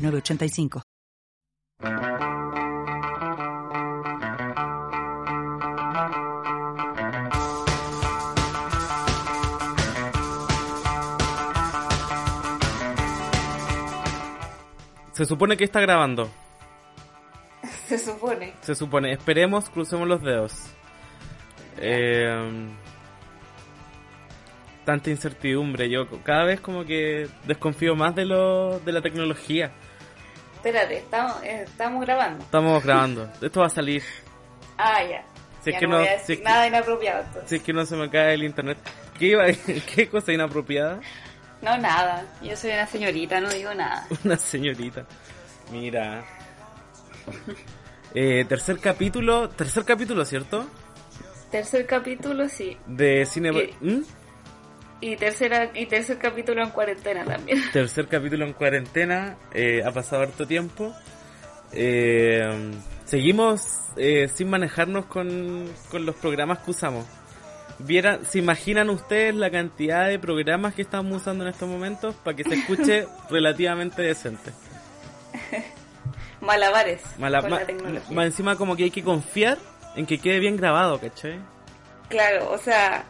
906985. Se supone que está grabando. Se supone. Se supone. Esperemos, crucemos los dedos. Eh, tanta incertidumbre. Yo cada vez como que desconfío más de lo de la tecnología. Espérate, estamos, eh, estamos grabando. Estamos grabando. Esto va a salir. Ah, ya. Si es que no, voy a si decir que- nada inapropiado. entonces. Si es que no se me cae el internet. ¿Qué, iba, ¿Qué cosa inapropiada? No, nada. Yo soy una señorita, no digo nada. Una señorita. Mira. Eh, tercer capítulo. Tercer capítulo, ¿cierto? Tercer capítulo, sí. De cine. ¿Mm? Y tercera y tercer capítulo en cuarentena también. Tercer capítulo en cuarentena. eh, ha pasado harto tiempo. Eh, seguimos eh, sin manejarnos con, con los programas que usamos. Vieran, ¿Se imaginan ustedes la cantidad de programas que estamos usando en estos momentos para que se escuche relativamente decente? Malabares Mala- con ma- la tecnología. más encima como que hay que confiar en que quede bien grabado, ¿cachai? Claro, o sea,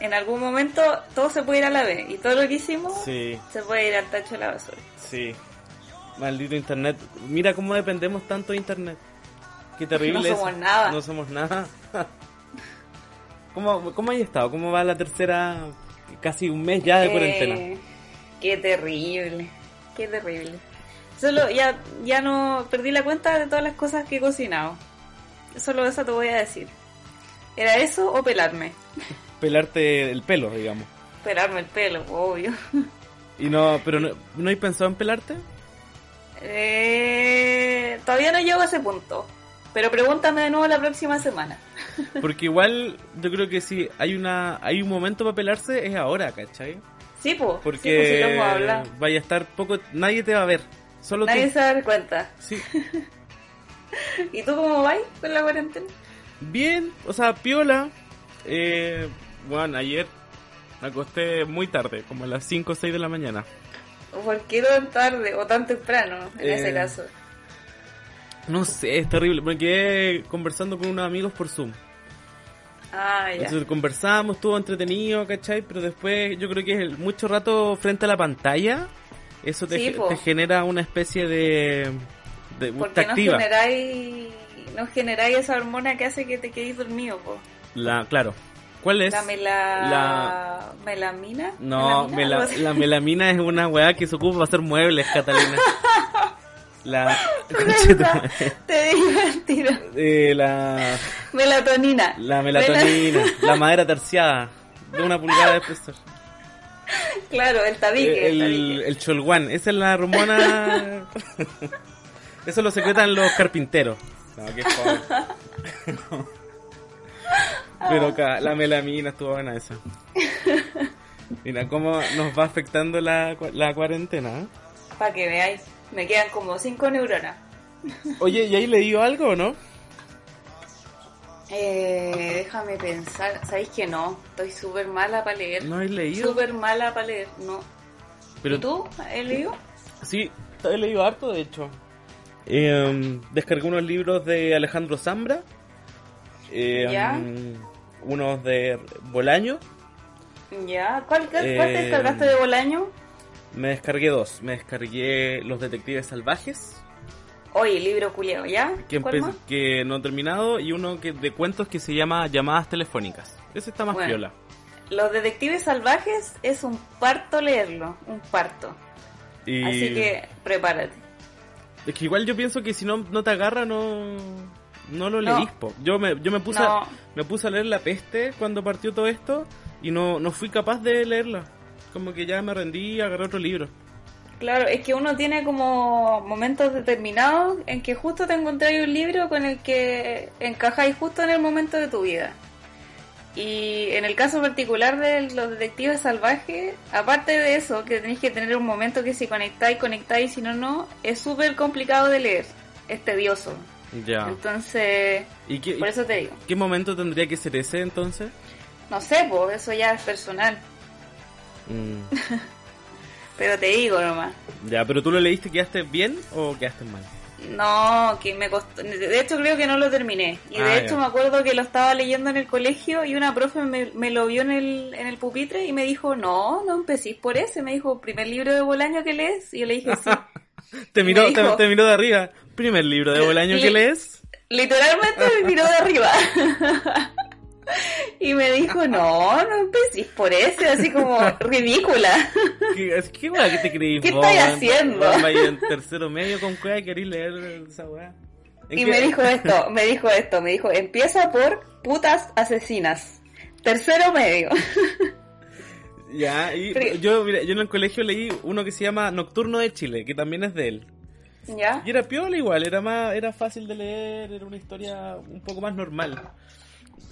en algún momento todo se puede ir a la vez. Y todo lo que hicimos Sí, se puede ir al tacho de la basura. sí. Maldito internet. Mira cómo dependemos tanto de internet. Qué terrible No eso. somos nada. No somos nada. ¿Cómo, ¿Cómo hay estado? ¿Cómo va la tercera, casi un mes ya de Eh, cuarentena? Qué terrible, qué terrible. Solo ya, ya no perdí la cuenta de todas las cosas que he cocinado. Solo eso te voy a decir. ¿Era eso o pelarme? Pelarte el pelo, digamos. Pelarme el pelo, obvio. Y no, pero no, ¿no hay pensado en pelarte? Eh, todavía no llego a ese punto. Pero pregúntame de nuevo la próxima semana. Porque igual yo creo que si hay una hay un momento para pelarse es ahora, ¿cachai? Sí, pues. Porque sí, hemos hablado. vaya a estar poco, nadie te va a ver, solo Nadie tú. se va a dar cuenta. Sí. ¿Y tú cómo vas con la cuarentena? Bien, o sea, piola. Eh, bueno, ayer me acosté muy tarde, como a las 5 o 6 de la mañana. ¿Por qué tan tarde o tan temprano en Eh, ese caso? No sé, es terrible, me quedé conversando con unos amigos por Zoom. Ah, ya. Entonces conversamos, estuvo entretenido, ¿cachai? Pero después yo creo que el- mucho rato frente a la pantalla, eso te, Sí, genera una especie de... de Porque no activa. generáis, no generáis esa hormona que hace que te quedéis dormido, po. La, claro. ¿Cuál es? La mela... La- melamina. No, la melamina es una weá que se ocupa para hacer muebles, Catalina. La... Te digo el tiro. eh, la... Melatonina. La melatonina, la madera terciada, de una pulgada de espesor. Claro, el tabique. el, el tabique. el cholguán, esa es la hormona. Eso lo secretan los carpinteros. No, qué fome. Pero acá, la melamina estuvo buena esa. Mira cómo nos va afectando la, la cuarentena. ¿eh? Para que veáis. Me quedan como cinco neuronas. Oye, ¿y ahí leído algo o no? Eh, déjame pensar. ¿Sabéis que no? Estoy súper mala para leer. ¿No has leído? Súper mala para leer, no. Pero ¿Y tú? ¿Has leído? Sí, he leído harto, de hecho. Eh, descargué unos libros de Alejandro Zambra. Eh, Ya. Unos de Bolaño. Ya. ¿Cuál, cuál Eh, te descargaste de Bolaño? Me descargué dos. Me descargué Los Detectives Salvajes, Oye, libro culiao, ¿ya? que, que no he terminado, y uno que de cuentos que se llama Llamadas Telefónicas. Ese está más Bueno. piola. Los detectives salvajes es un parto leerlo, un parto. Y Así que prepárate. Es que igual yo pienso que si no, no te agarra, no, no lo No. po. Yo me, yo me puse, No. a, me puse a leer La Peste cuando partió todo esto y no, no fui capaz de leerla. Como que ya me rendí y agarré otro libro. Claro, es que uno tiene como momentos determinados en que justo te encontráis un libro con el que encajáis justo en el momento de tu vida. Y en el caso particular de los detectives salvajes, aparte de eso, que tenéis que tener un momento que si conectáis, conectáis, si no, no, es súper complicado de leer. Es tedioso. Ya. Entonces, ¿Y qué, por eso te digo. qué momento tendría que ser ese entonces? No sé, pues eso ya es personal. Mm, Pero te digo nomás. ya, pero tú lo leíste, ¿quedaste bien o quedaste mal? No, que me costó. De hecho, creo que no lo terminé. Y de Ah, hecho, ya. me acuerdo que lo estaba leyendo en el colegio y una profe me, me lo vio en el, en el pupitre y me dijo: No, no empecéis por ese. Me dijo: ¿Primer libro de Bolaño que lees? Y yo le dije: Sí. Te miró, dijo- te, te miró de arriba. Primer libro de Bolaño que Le- lees. Literalmente me miró de arriba. y me dijo: No, no empecéis por ese. Así como ridícula. ¿Qué, qué weá que te creí? ¿Qué vos, weón? haciendo? En tercero medio con cueva querís leer esa weá. ¿En Y qué- me dijo esto: Me dijo esto. Me dijo: Empieza por putas asesinas. Tercero medio. Ya, y Pero- yo, mira, yo en el colegio leí uno que se llama Nocturno de Chile, que también es de él. ¿Ya? Y era piola igual, era más, era fácil de leer, era una historia un poco más normal.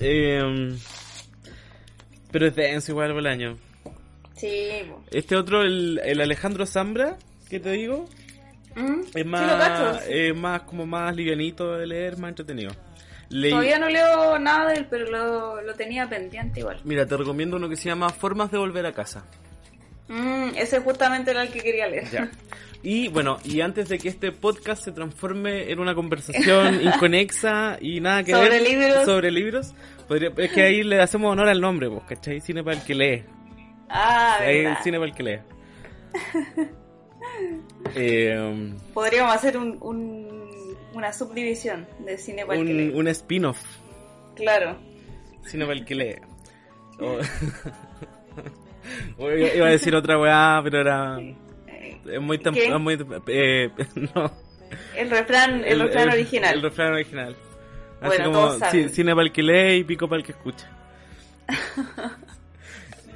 Eh, pero es denso igual Bolaño. Sí, po. Este otro, el, el Alejandro Zambra, que te digo, Mm, es sí más, cacho. es más como más livianito de leer, más entretenido. Leí- Todavía no leo nada de él, pero lo, lo tenía pendiente igual. Mira, te recomiendo uno que se llama Formas de volver a casa. Mm, ese justamente era el que quería leer. Ya. Y bueno, y antes de que este podcast se transforme en una conversación inconexa y nada que Sobre ver libros. sobre libros, podría- es que ahí le hacemos honor al nombre, pues, ¿cachai? Cine para el que lee. Ah, Ahí verdad. cine para el que lee. Eh, Podríamos hacer un, un- una subdivisión de cine para el que lee. un spin-off, Claro. cine para el que lee. O- o iba a decir otra weá, pero era... Es muy... muy eh, no. El refrán, el, refrán original. El refrán original. Así Bueno, como todos cine para el que lee y pico para el que escucha.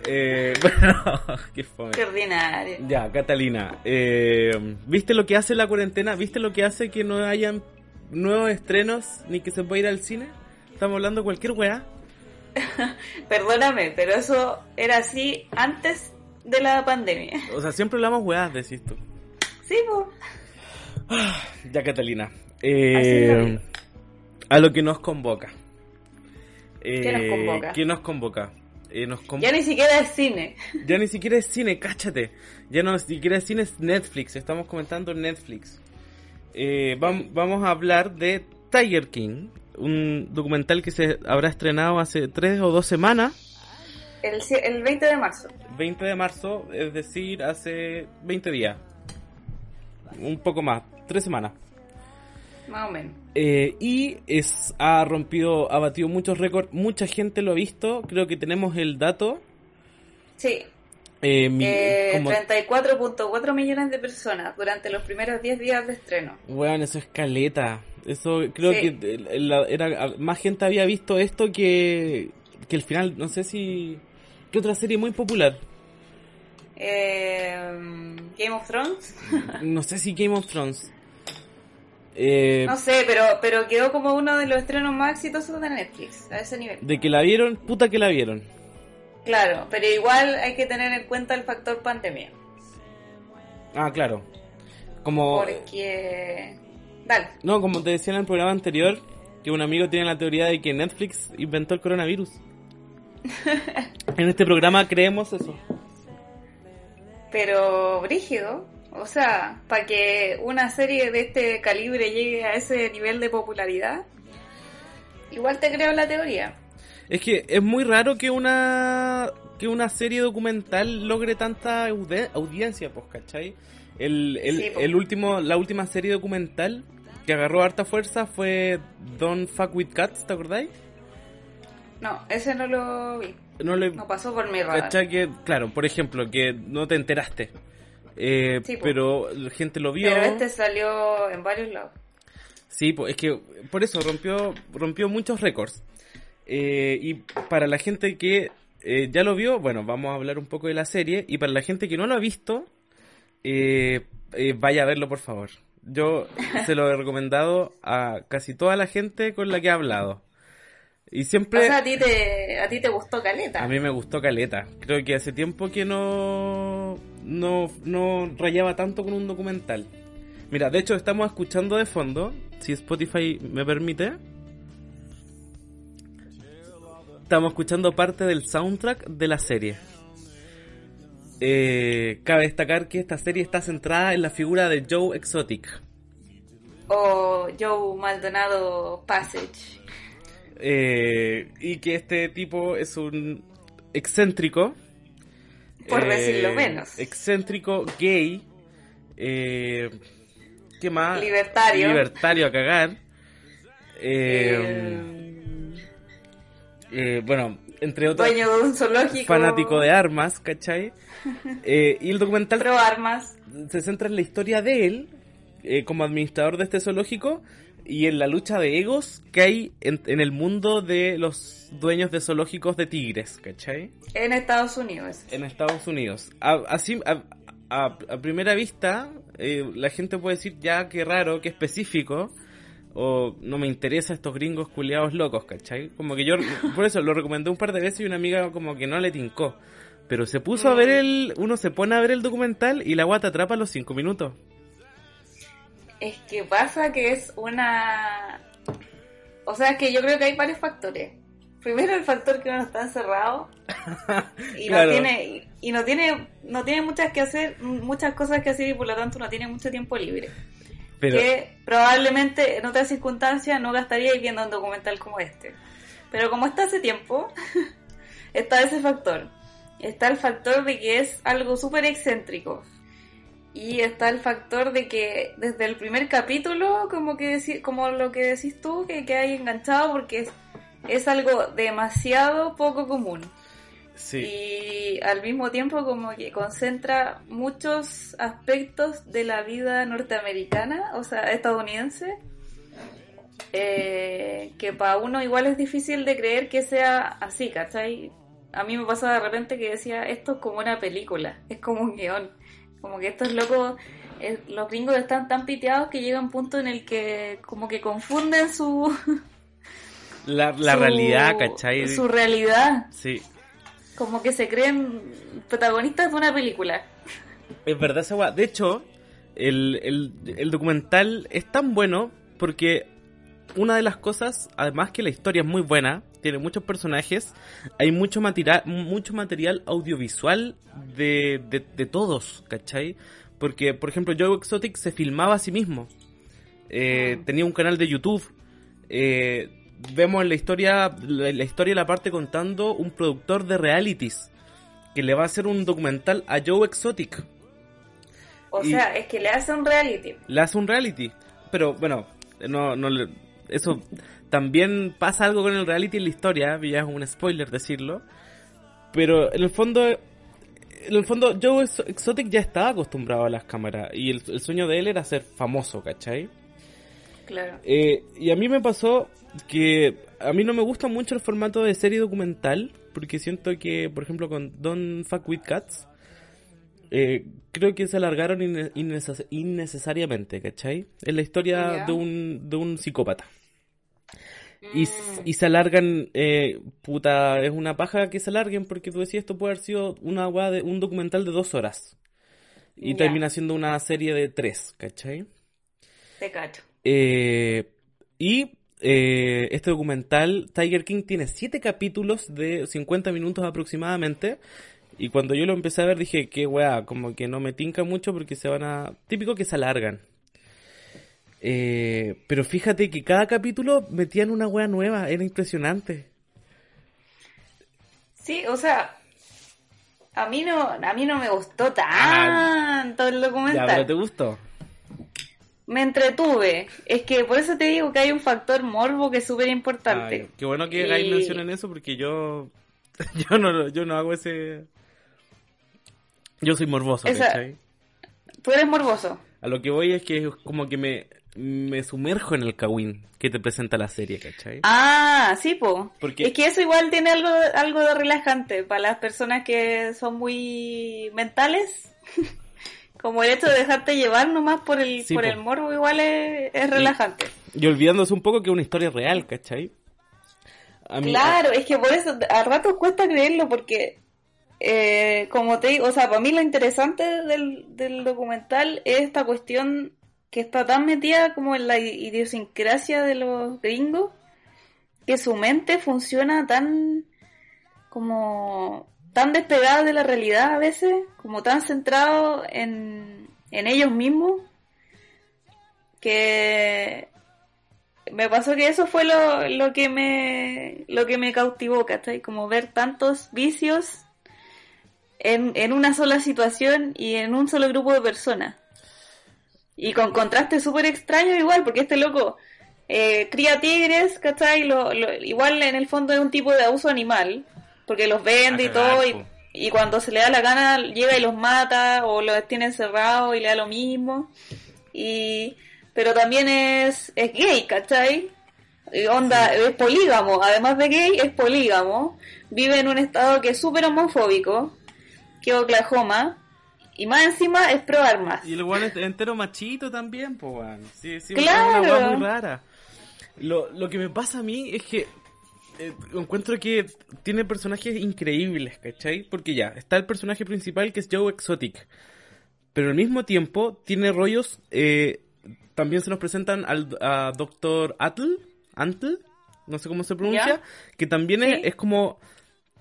eh, bueno, qué fome. Qué ordinario. Ya, Catalina, eh, ¿viste lo que hace la cuarentena? ¿Viste lo que hace que no hayan nuevos estrenos ni que se pueda ir al cine? Estamos hablando de cualquier weá. Perdóname, pero eso era así antes de la pandemia. O sea, siempre hablamos weás, decís tú. Sí, po. Ya, Catalina. Eh, a lo que nos convoca. Eh, ¿Qué nos convoca? ¿Qué nos convoca? Eh, nos. Ya ni siquiera es cine. Ya ni siquiera es cine, cáchate. Ya no ni siquiera es cine, es Netflix. Estamos comentando Netflix. Eh, vam- vamos a hablar de Tiger King, un documental que se habrá estrenado hace tres o dos semanas, El, el 20 de marzo. 20 de marzo, es decir, hace 20 días. Un poco más, tres semanas. Más o menos. Eh, y es, ha rompido, ha batido muchos récords, mucha gente lo ha visto, creo que tenemos el dato. Sí, Eh, Eh, como- 34.4 millones de personas durante los primeros 10 días de estreno. Weón, eso es caleta. Eso creo Sí. que el- la- era más gente había visto esto que que el final, no sé si qué otra serie muy popular. Eh, Game of Thrones. No sé si Game of Thrones. Eh, No sé, pero, pero quedó como uno de los estrenos más exitosos de Netflix, a ese nivel. de que la vieron, puta que la vieron. Claro, pero igual hay que tener en cuenta el factor pandemia. Ah, claro. Como Porque... Dale. no, como te decía en el programa anterior, que un amigo tiene la teoría de que Netflix inventó el coronavirus. En este programa creemos eso. Pero brígido, o sea, para que una serie de este calibre llegue a ese nivel de popularidad, igual te creo la teoría. Es que es muy raro que una que una serie documental logre tanta audiencia, pues, ¿cachai? El, el, Sí, el último, la última serie documental que agarró harta fuerza fue Don't Fuck With Cats, ¿te acordáis? No, ese no lo vi, No le no pasó por mi radar. Que, claro, por ejemplo, que no te enteraste. Eh, Sí, pero la gente lo vio. Pero este salió en varios lados. Sí, pues es que por eso rompió, rompió muchos récords. Eh, y para la gente que eh, ya lo vio, bueno, vamos a hablar un poco de la serie. Y para la gente que no lo ha visto, eh, vaya a verlo, por favor. Yo se lo he recomendado a casi toda la gente con la que he hablado. Y siempre... O sea, a ti te, a ti te gustó Caleta. A mí me gustó Caleta. Creo que hace tiempo que no, no, no rayaba tanto con un documental. Mira, de hecho estamos escuchando de fondo, si Spotify me permite. Estamos escuchando parte del soundtrack de la serie. Eh, cabe destacar que esta serie está centrada en la figura de Joe Exotic. O Joe Maldonado Passage. Eh, y que este tipo es un excéntrico. Por eh, decirlo menos. Excéntrico, gay. Eh, ¿Qué más? Libertario. Libertario a cagar. Eh, eh, bueno, entre otros. Dueño de un zoológico. Fanático de armas, ¿cachai? Eh, y el documental Pro armas. se centra en la historia de él eh, como administrador de este zoológico y en la lucha de egos que hay en, en el mundo de los dueños de zoológicos de tigres, ¿cachai? En Estados Unidos. En Estados Unidos. A, así, a, a- a primera vista, eh, la gente puede decir ya qué raro, qué específico, o no me interesa estos gringos culiados locos, ¿cachai? Como que yo, por eso lo recomendé un par de veces y una amiga como que no le tincó. Pero se puso a ver el, uno se pone a ver el documental y la guata atrapa a los cinco minutos. Es que pasa que es una... O sea, es que yo creo que hay varios factores. Primero el factor que uno está encerrado y Claro. no tiene y, no tiene no tiene muchas que hacer, muchas cosas que hacer y por lo tanto no tiene mucho tiempo libre. Pero, Que probablemente en otras circunstancias no gastaría viendo un documental como este. Pero como está hace tiempo, está ese factor. Está el factor de que es algo súper excéntrico. Y está el factor de que desde el primer capítulo, como que como lo que decís tú, que, que hay enganchado porque es, es algo demasiado poco común. sí. Y al mismo tiempo como que concentra muchos aspectos de la vida norteamericana, o sea, estadounidense, eh, que para uno igual es difícil de creer que sea así, ¿cachai? A mí me pasa de repente que decía, esto es como una película, es como un guion, como que estos locos, eh, los gringos están tan piteados que llega un punto en el que como que confunden su... La, la su- realidad, ¿cachai? Su realidad. Sí. Como que se creen protagonistas de una película. Es verdad esa. De hecho, el, el, el documental es tan bueno porque una de las cosas, además que la historia es muy buena, tiene muchos personajes, hay mucho material, mucho material audiovisual de, de, de todos, ¿cachai? Porque, por ejemplo, Joe Exotic se filmaba a sí mismo. Eh, Ah. Tenía un canal de YouTube. Eh, vemos en la historia, la, la historia la parte contando un productor de realities que le va a hacer un documental a Joe Exotic. O Y- sea, es que le hace un reality. Le hace un reality. Pero bueno, no, no le- eso también pasa algo con el reality en la historia, ya es un spoiler decirlo. Pero en el fondo, en el fondo Joe Ex- Exotic ya estaba acostumbrado a las cámaras y el, el sueño de él era ser famoso, ¿cachai? Claro. Eh, y a mí me pasó que a mí no me gusta mucho el formato de serie documental, porque siento que, por ejemplo, con Don't Fuck With Cats, eh, creo que se alargaron inne- inneces- innecesariamente, ¿cachai? Es la historia de, un, de un psicópata. Y, Mm. y se alargan, eh, puta, es una paja que se alarguen porque tú decías esto puede haber sido una de un documental de dos horas. Y termina siendo una serie de tres, ¿cachai? Te cacho. Eh, y eh, este documental, Tiger King, tiene 7 capítulos de 50 minutos aproximadamente. Y cuando yo lo empecé a ver dije, que weá, como que no me tinca mucho porque se van a... Típico que se alargan. Eh, pero fíjate que cada capítulo metían una weá nueva, era impresionante. Sí, o sea, a mí no, a mí no me gustó Ah, tanto el Ya, documental. pero ¿te gustó? Me entretuve. Es que por eso te digo que hay un factor morbo que es súper importante. Qué bueno que hagáis Y- mención en eso porque yo... Yo no, yo no hago ese... Yo soy morboso, Esa- ¿cachai? Tú eres morboso. A lo que voy es que es como que me, me sumerjo en el Kawin que te presenta la serie, ¿cachai? Ah, sí, po. Porque- Es que eso igual tiene algo, algo de relajante para las personas que son muy mentales. Como el hecho de dejarte llevar nomás por el, Sí, por po. el morbo igual es, es relajante. Y olvidándose un poco que es una historia real, ¿cachai? A mí- Claro, es que por eso a ratos cuesta creerlo porque, eh, como te digo, o sea, para mí lo interesante del, del documental es esta cuestión que está tan metida como en la idiosincrasia de los gringos, que su mente funciona tan como tan despegada de la realidad a veces, como tan centrado en, en ellos mismos, que me pasó que eso fue lo, lo que me lo que me cautivó, ¿cachai? Como ver tantos vicios en, en una sola situación y en un solo grupo de personas. Y con contraste súper extraño igual, porque este loco eh, cría tigres, ¿cachai? Lo, lo- igual en el fondo es un tipo de abuso animal, porque los vende y todo, y, cuando se le da la gana llega y los mata, o los tiene encerrados y le da lo mismo. Y, pero también es, es gay, ¿cachai? Y onda, es polígamo, además de gay, es polígamo. Vive en un estado que es súper homofóbico, que es Oklahoma, y más encima es pro armas. Y el weón es entero machito también, pues weón. Sí, sí, Claro. es una weá muy rara. Lo, lo que me pasa a mí es que eh, encuentro que tiene personajes increíbles, ¿cachai? Porque ya, está el personaje principal que es Joe Exotic. Pero al mismo tiempo tiene rollos. eh, también se nos presentan al a Dr. Atl, Antl, no sé cómo se pronuncia, ¿Ya? que también es, como.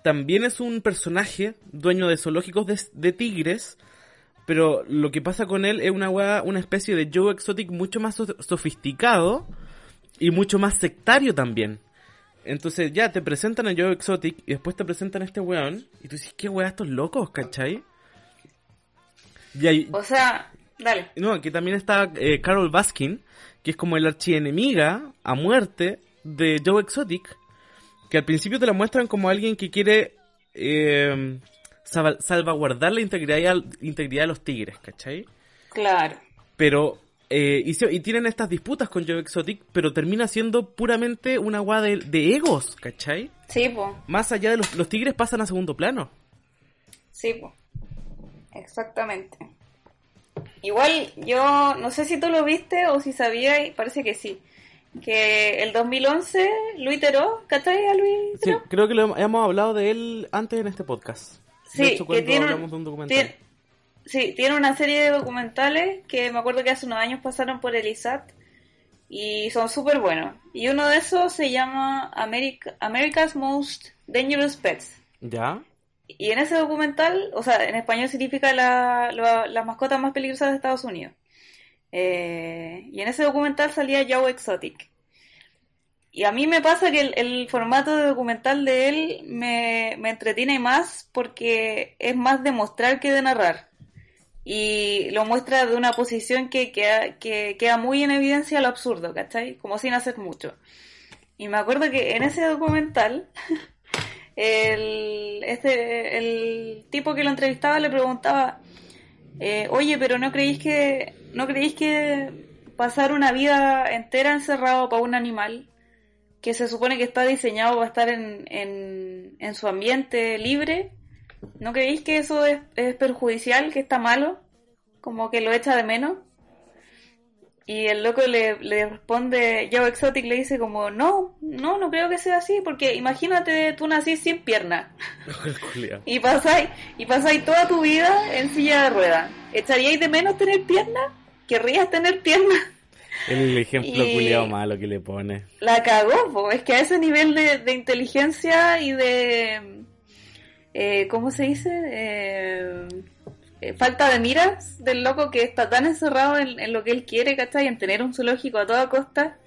También es un personaje dueño de zoológicos de, de tigres, pero lo que pasa con él es una weá, una especie de Joe Exotic mucho más so- sofisticado y mucho más sectario también. Entonces ya te presentan a Joe Exotic y después te presentan a este weón y tú dices, ¿qué weá estos locos, cachai? Y hay, O sea, dale. no, aquí también está eh, Carol Baskin, que es como el archienemiga a muerte de Joe Exotic, que al principio te la muestran como alguien que quiere eh, salvaguardar la integridad, integridad de los tigres, ¿cachai? Claro. Pero, eh, y, se- y tienen estas disputas con Joe Exotic, pero termina siendo puramente una guada de, de egos, ¿cachai? Sí, pues. Más allá de los, los tigres pasan a segundo plano. Sí, po. exactamente. Igual yo no sé si tú lo viste o si sabías, y parece que sí, que el 2011 Luis Teró, ¿cachai a Luis Sí, Teró? creo que lo hem- hemos hablado de él antes en este podcast. Sí, de hecho, que tiene, un- hablamos de un documental. tiene- sí, tiene una serie de documentales que me acuerdo que hace unos años pasaron por el ISAT y son súper buenos. Y uno de esos se llama America, America's Most Dangerous Pets. ¿Ya? Y en ese documental, o sea, en español significa la, la, las mascotas más peligrosas de Estados Unidos. Eh, y en ese documental salía Joe Exotic. Y a mí me pasa que el, formato de documental de él me, entretiene más porque es más de mostrar que de narrar. Y lo muestra de una posición que, queda- que queda muy en evidencia lo absurdo, ¿cachai? Como sin hacer mucho. Y me acuerdo que en ese documental el, este, el tipo que lo entrevistaba le preguntaba, eh, oye, pero ¿no creéis que, no creéis que pasar una vida entera encerrado para un animal que se supone que está diseñado para estar en, en, en su ambiente libre, ¿no creéis que eso es, es perjudicial, que está malo? Como que lo echa de menos. Y el loco le, le responde, Joe Exotic le dice como, no, no, no creo que sea así, porque imagínate tú nacís sin pierna y pasáis, y pasáis toda tu vida en silla de ruedas. ¿Echaríais de menos tener pierna? ¿Querrías tener pierna? El ejemplo culiao malo que le pone. La cagó, po. es que a ese nivel de, de inteligencia y de, eh, ¿cómo se dice? Eh, eh, falta de miras del loco que está tan encerrado en, en lo que él quiere, ¿cachai? En tener un zoológico a toda costa,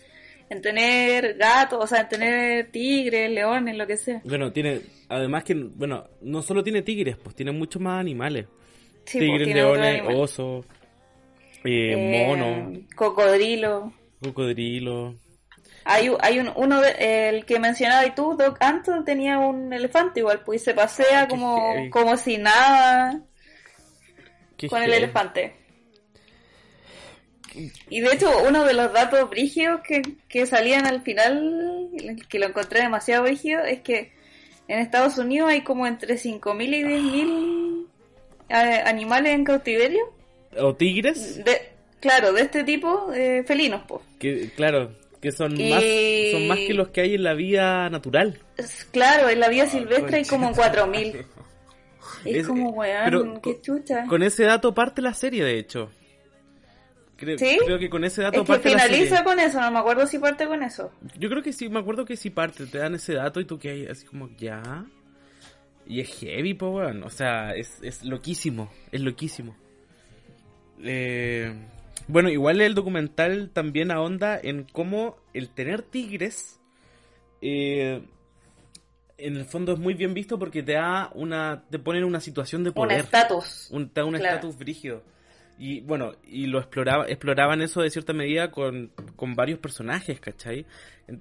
en tener gatos, o sea, en tener tigres, leones, lo que sea. Bueno, tiene, además que, bueno, no solo tiene tigres, pues tiene muchos más animales. Sí, po, tigres, leones, osos, eh, Eh, monos, Cocodrilo. cocodrilos. Hay, hay un, uno, de- el que mencionaba y tú, Doc Anton, tenía un elefante igual, pues y se pasea como, heavy. como si nada Qué con el elefante. Y de hecho, uno de los datos brígidos que, que salían al final, que lo encontré demasiado brígido, es que en Estados Unidos hay como entre 5.000 y 10.000 eh, animales en cautiverio. O tigres. De, claro, de este tipo, eh, felinos, pues. Que, claro, que son, Y- más, son más que los que hay en la vida natural. Es- Claro, en la vida silvestre hay como 4000. Es, Es- como, weón, pero qué chucha. Con ese dato parte la serie, de hecho. Creo, ¿Sí? creo que con ese dato Es que parte la finaliza serie. con eso, no me acuerdo si parte con eso. Yo creo que sí, me acuerdo que sí parte, te dan ese dato y tú que hay así como, ya. Y es heavy, po, weón. O sea, es, es loquísimo, es loquísimo. Eh, bueno, igual el documental también ahonda en cómo el tener tigres, eh, en el fondo es muy bien visto porque te da una, te pone en una situación de Un poder. estatus. un, te da un Claro. estatus brígido. Y bueno, y lo exploraba, exploraban eso de cierta medida con, con varios personajes, ¿cachai?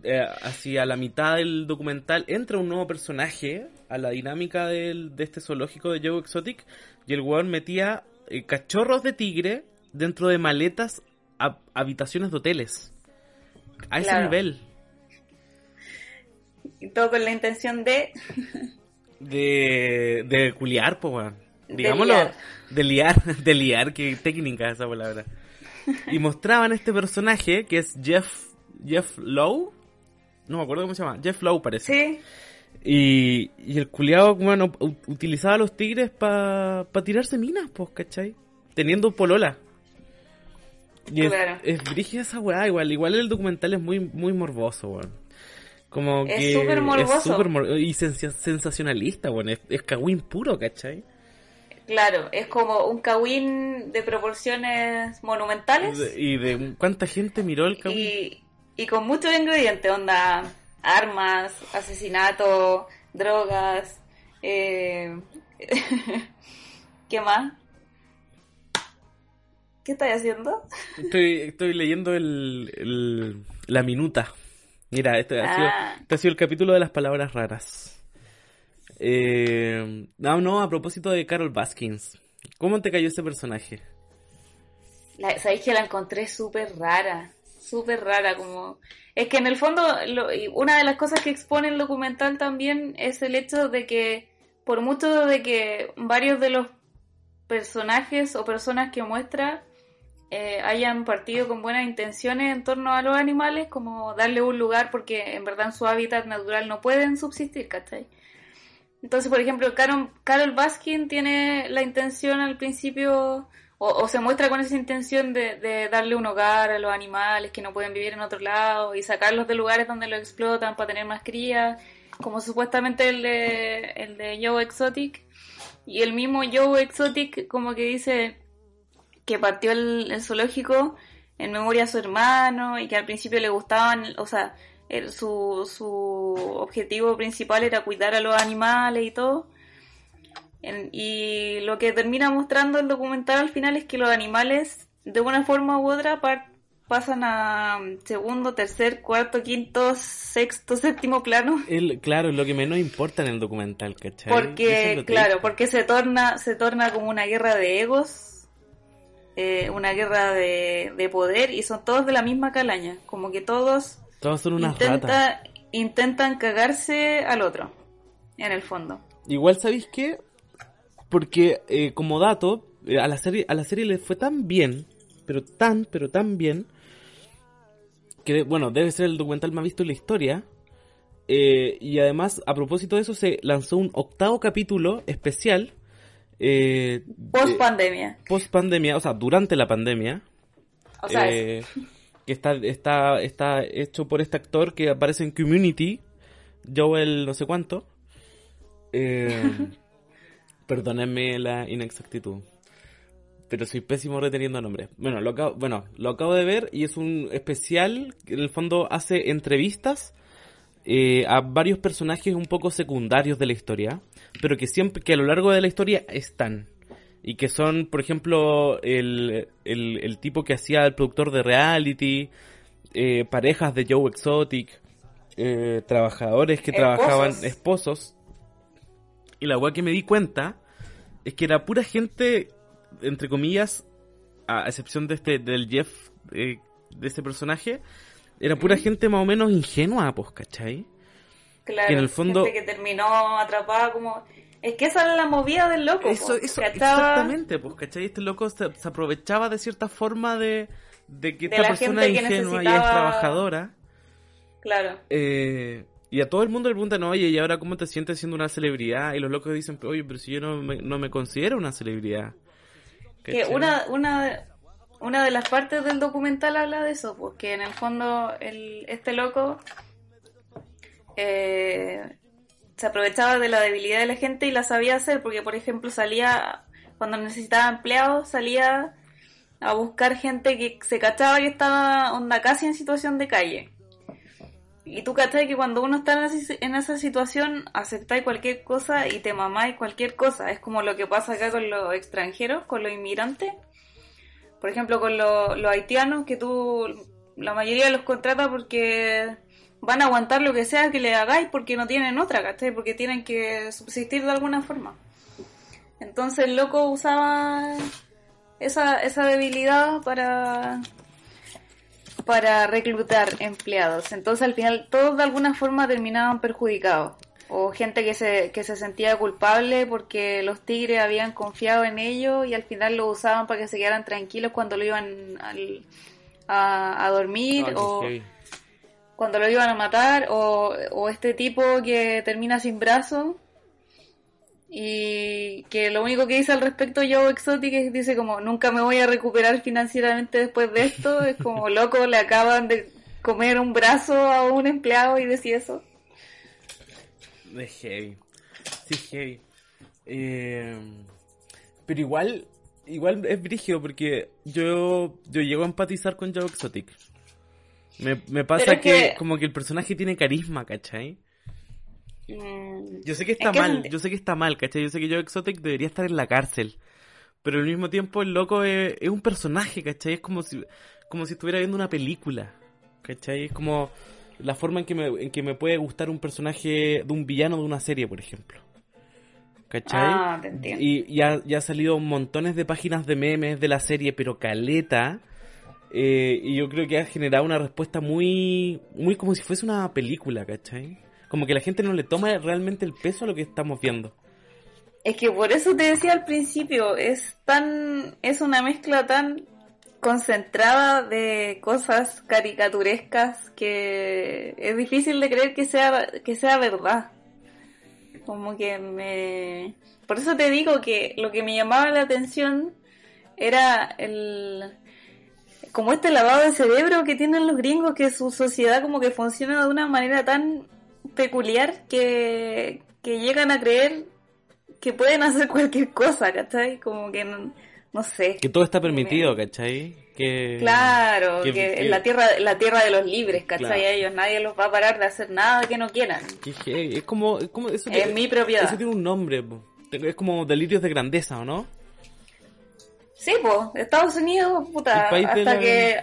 Eh, hacia la mitad del documental entra un nuevo personaje a la dinámica del, de este zoológico de Joe Exotic y el weón metía eh, cachorros de tigre dentro de maletas a habitaciones de hoteles. A ese Claro. nivel. Y todo con la intención de... De, de culiar, po, weón. De Digámoslo. liar. De liar. De liar, qué técnica esa palabra. Y mostraban este personaje que es Jeff. Jeff Lowe. No me acuerdo cómo se llama. Jeff Lowe parece. Sí, Y, y el culiado, bueno, utilizaba a los tigres para pa tirarse minas, pues, ¿cachai? Teniendo polola. Y es, Claro. es brígida esa weá, igual. Igual el documental es muy, muy morboso, weón. Como Es que morboso. es súper mor- y sensa- sensacionalista, weón. Es, es cagüín puro, ¿cachai? claro, es como un cagüín de proporciones monumentales De- Y de cuánta gente miró el cagüín. y, y con muchos ingredientes, onda, armas, asesinato, drogas, eh... ¿qué más? ¿Qué estás haciendo? Estoy, estoy leyendo el, el- la minuta. Mira, este ha, sido, Ah. este ha sido el capítulo de las palabras raras. Eh, no, no, a propósito de Carol Baskins. ¿Cómo te cayó ese personaje? La, Sabéis que la encontré súper rara, súper rara, como... Es que en el fondo, lo- una de las cosas que expone el documental también es el hecho de que, por mucho de que varios de los personajes o personas que muestra eh, hayan partido con buenas intenciones en torno a los animales, como darle un lugar porque en verdad en su hábitat natural no pueden subsistir, ¿cachai? Entonces, por ejemplo, Carol, Carol Baskin tiene la intención al principio, o, se muestra con esa intención de, de darle un hogar a los animales que no pueden vivir en otro lado y sacarlos de lugares donde los explotan para tener más crías, como supuestamente el de, el de Joe Exotic. Y el mismo Joe Exotic como que dice que partió el, el zoológico en memoria a su hermano y que al principio le gustaban, o sea, el- su, su objetivo principal era cuidar a los animales y todo. En- y lo que termina mostrando el documental al final es que los animales, de una forma u otra, par- pasan a mm, segundo, tercer, cuarto, quinto, sexto, séptimo plano. El, claro, lo que menos importa en el documental, ¿cachai? Es Porque, claro, porque se torna, se torna como una guerra de egos, eh, una guerra de, de poder, y son todos de la misma calaña, como que todos Todos son unas ratas. intenta, intentan cagarse al otro, en el fondo. Igual, ¿sabéis qué? Porque, eh, como dato, eh, a la serie a la serie le fue tan bien, pero tan, pero tan bien, que, bueno, debe ser el documental más visto en la historia. eh, y además, a propósito de eso, se lanzó un octavo capítulo especial. Eh, Post pandemia. post pandemia, o sea, durante la pandemia. O sea, eh, que está, está, está hecho por este actor que aparece en Community, Joel no sé cuánto. Eh, perdónenme la inexactitud. Pero soy pésimo reteniendo nombres. Bueno lo, acabo, bueno, lo acabo de ver y es un especial que en el fondo hace entrevistas eh, a varios personajes un poco secundarios de la historia, pero que siempre, que a lo largo de la historia están. Y que son, por ejemplo, el, el, el tipo que hacía el productor de reality, eh, parejas de Joe Exotic, eh, trabajadores que Esposos. trabajaban, esposos. Y la weá que me di cuenta es que era pura gente, entre comillas, a excepción de este, del Jeff, eh, de ese personaje, era pura gente más o menos ingenua, pues, ¿cachai? claro, que en el fondo- gente que terminó atrapada como... Es que esa es la movida del loco. Eso, po, eso, ¿cachaba? exactamente, pues, ¿cachai? Este loco se, se aprovechaba de cierta forma de, de que De esta persona es ingenua y es trabajadora. Claro. Eh, y a todo el mundo le preguntan, oye, ¿y ahora cómo te sientes siendo una celebridad? Y los locos dicen, oye, pero si yo no me, no me considero una celebridad. Que una, una, una de las partes del documental habla de eso, porque en el fondo el, este loco eh, se aprovechaba de la debilidad de la gente y la sabía hacer, porque por ejemplo salía, cuando necesitaba empleados, salía a buscar gente que se cachaba que estaba onda casi en situación de calle. Y tú cachai que cuando uno está en esa, situación, aceptáis cualquier cosa y te mamáis cualquier cosa. Es como lo que pasa acá con los extranjeros, con los inmigrantes. Por ejemplo, con los, los haitianos, que tú, la mayoría los contrata porque van a aguantar lo que sea que le hagáis porque no tienen otra, ¿cachai? Porque tienen que subsistir de alguna forma. Entonces el loco usaba esa, esa debilidad para para reclutar empleados. Entonces al final todos de alguna forma terminaban perjudicados. O gente que se, que se sentía culpable porque los tigres habían confiado en ellos y al final lo usaban para que se quedaran tranquilos cuando lo iban al- a, a dormir o cuando lo iban a matar o, o este tipo que termina sin brazo y que lo único que dice al respecto Joe Exotic es dice como nunca me voy a recuperar financieramente después de esto es como loco le acaban de comer un brazo a un empleado y decía eso De heavy. Sí, heavy. Eh, pero igual, igual es brígido porque yo, yo llego a empatizar con Joe Exotic. Me, me pasa es que, que- como que el personaje tiene carisma, ¿cachai? Mm, Yo sé que está Es mal, yo sé que está mal, ¿cachai? Yo sé que Joe Exotic debería estar en la cárcel. Pero al mismo tiempo el loco es, es un personaje, ¿cachai? Es como si, como si estuviera viendo una película, ¿cachai? Es como la forma en que, me, en que me puede gustar un personaje de un villano de una serie, por ejemplo. ¿Cachai? Ah, te entiendo. Y, y ha, y ha salido montones de páginas de memes de la serie, pero caleta. eh, y yo creo que ha generado una respuesta muy, muy como si fuese una película, ¿cachai? Como que la gente no le toma realmente el peso a lo que estamos viendo. Es que por eso te decía al principio, es tan, es una mezcla tan concentrada de cosas caricaturescas que es difícil de creer que sea, que sea verdad. Como que me... Por eso te digo que lo que me llamaba la atención era el... Como este lavado de cerebro que tienen los gringos, que su sociedad como que funciona de una manera tan peculiar que, que llegan a creer que pueden hacer cualquier cosa, ¿cachai? Como que no, no sé. Que todo está permitido, ¿cachai? Que... Claro, que- que, la tierra, la tierra de los libres, ¿cachai? Claro. A ellos nadie los va a parar de hacer nada que no quieran. Es como... Es, como eso Es mi propiedad. Eso tiene un nombre. Es como delirios de grandeza, ¿o no? Sí, pues, Estados Unidos, puta, hasta la- que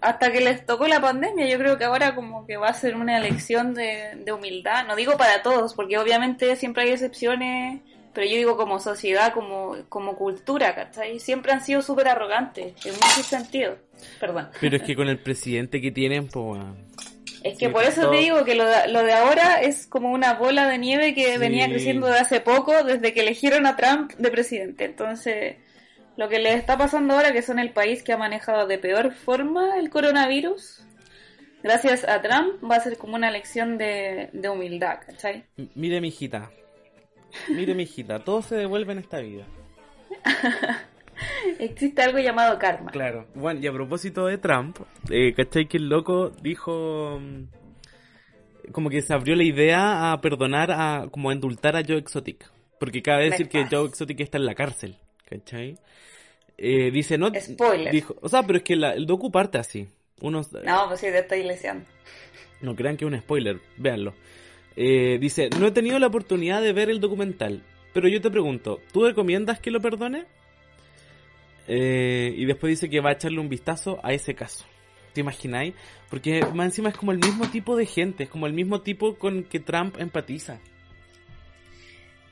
hasta que les tocó la pandemia, yo creo que ahora como que va a ser una elección de, de humildad. No digo para todos, porque obviamente siempre hay excepciones, pero yo digo como sociedad, como, como cultura, ¿cachai? Siempre han sido súper arrogantes, en muchos sentidos. Perdón. Pero es que con el presidente que tienen, pues... Es que Sí, por eso todo- te digo que lo de, lo de ahora es como una bola de nieve que Sí. venía creciendo de hace poco, desde que eligieron a Trump de presidente. Entonces, lo que les está pasando ahora, que son el país que ha manejado de peor forma el coronavirus, gracias a Trump, va a ser como una lección de, de humildad, ¿cachai? M- Mire, mi hijita. Mire, mi hijita. Todo se devuelve en esta vida. Existe algo llamado karma. Claro. Bueno, y a propósito de Trump, eh, ¿cachai? Que el loco dijo... mm, Como que se abrió la idea a perdonar, a como a indultar a Joe Exotic. Porque cabe decir que. Joe Exotic está en la cárcel. ¿Cachai? Eh, dice, no... Spoiler. Dijo, o sea, pero es que la- el docu parte así. Unos, No, pues sí, te estoy leseando. No crean que es un spoiler, véanlo. Eh, dice, no he tenido la oportunidad de ver el documental, pero yo te pregunto, ¿tú recomiendas que lo perdone? Eh, y después dice que va a echarle un vistazo a ese caso. ¿Te imagináis? Porque más encima es como el mismo tipo de gente, es como el mismo tipo con que Trump empatiza.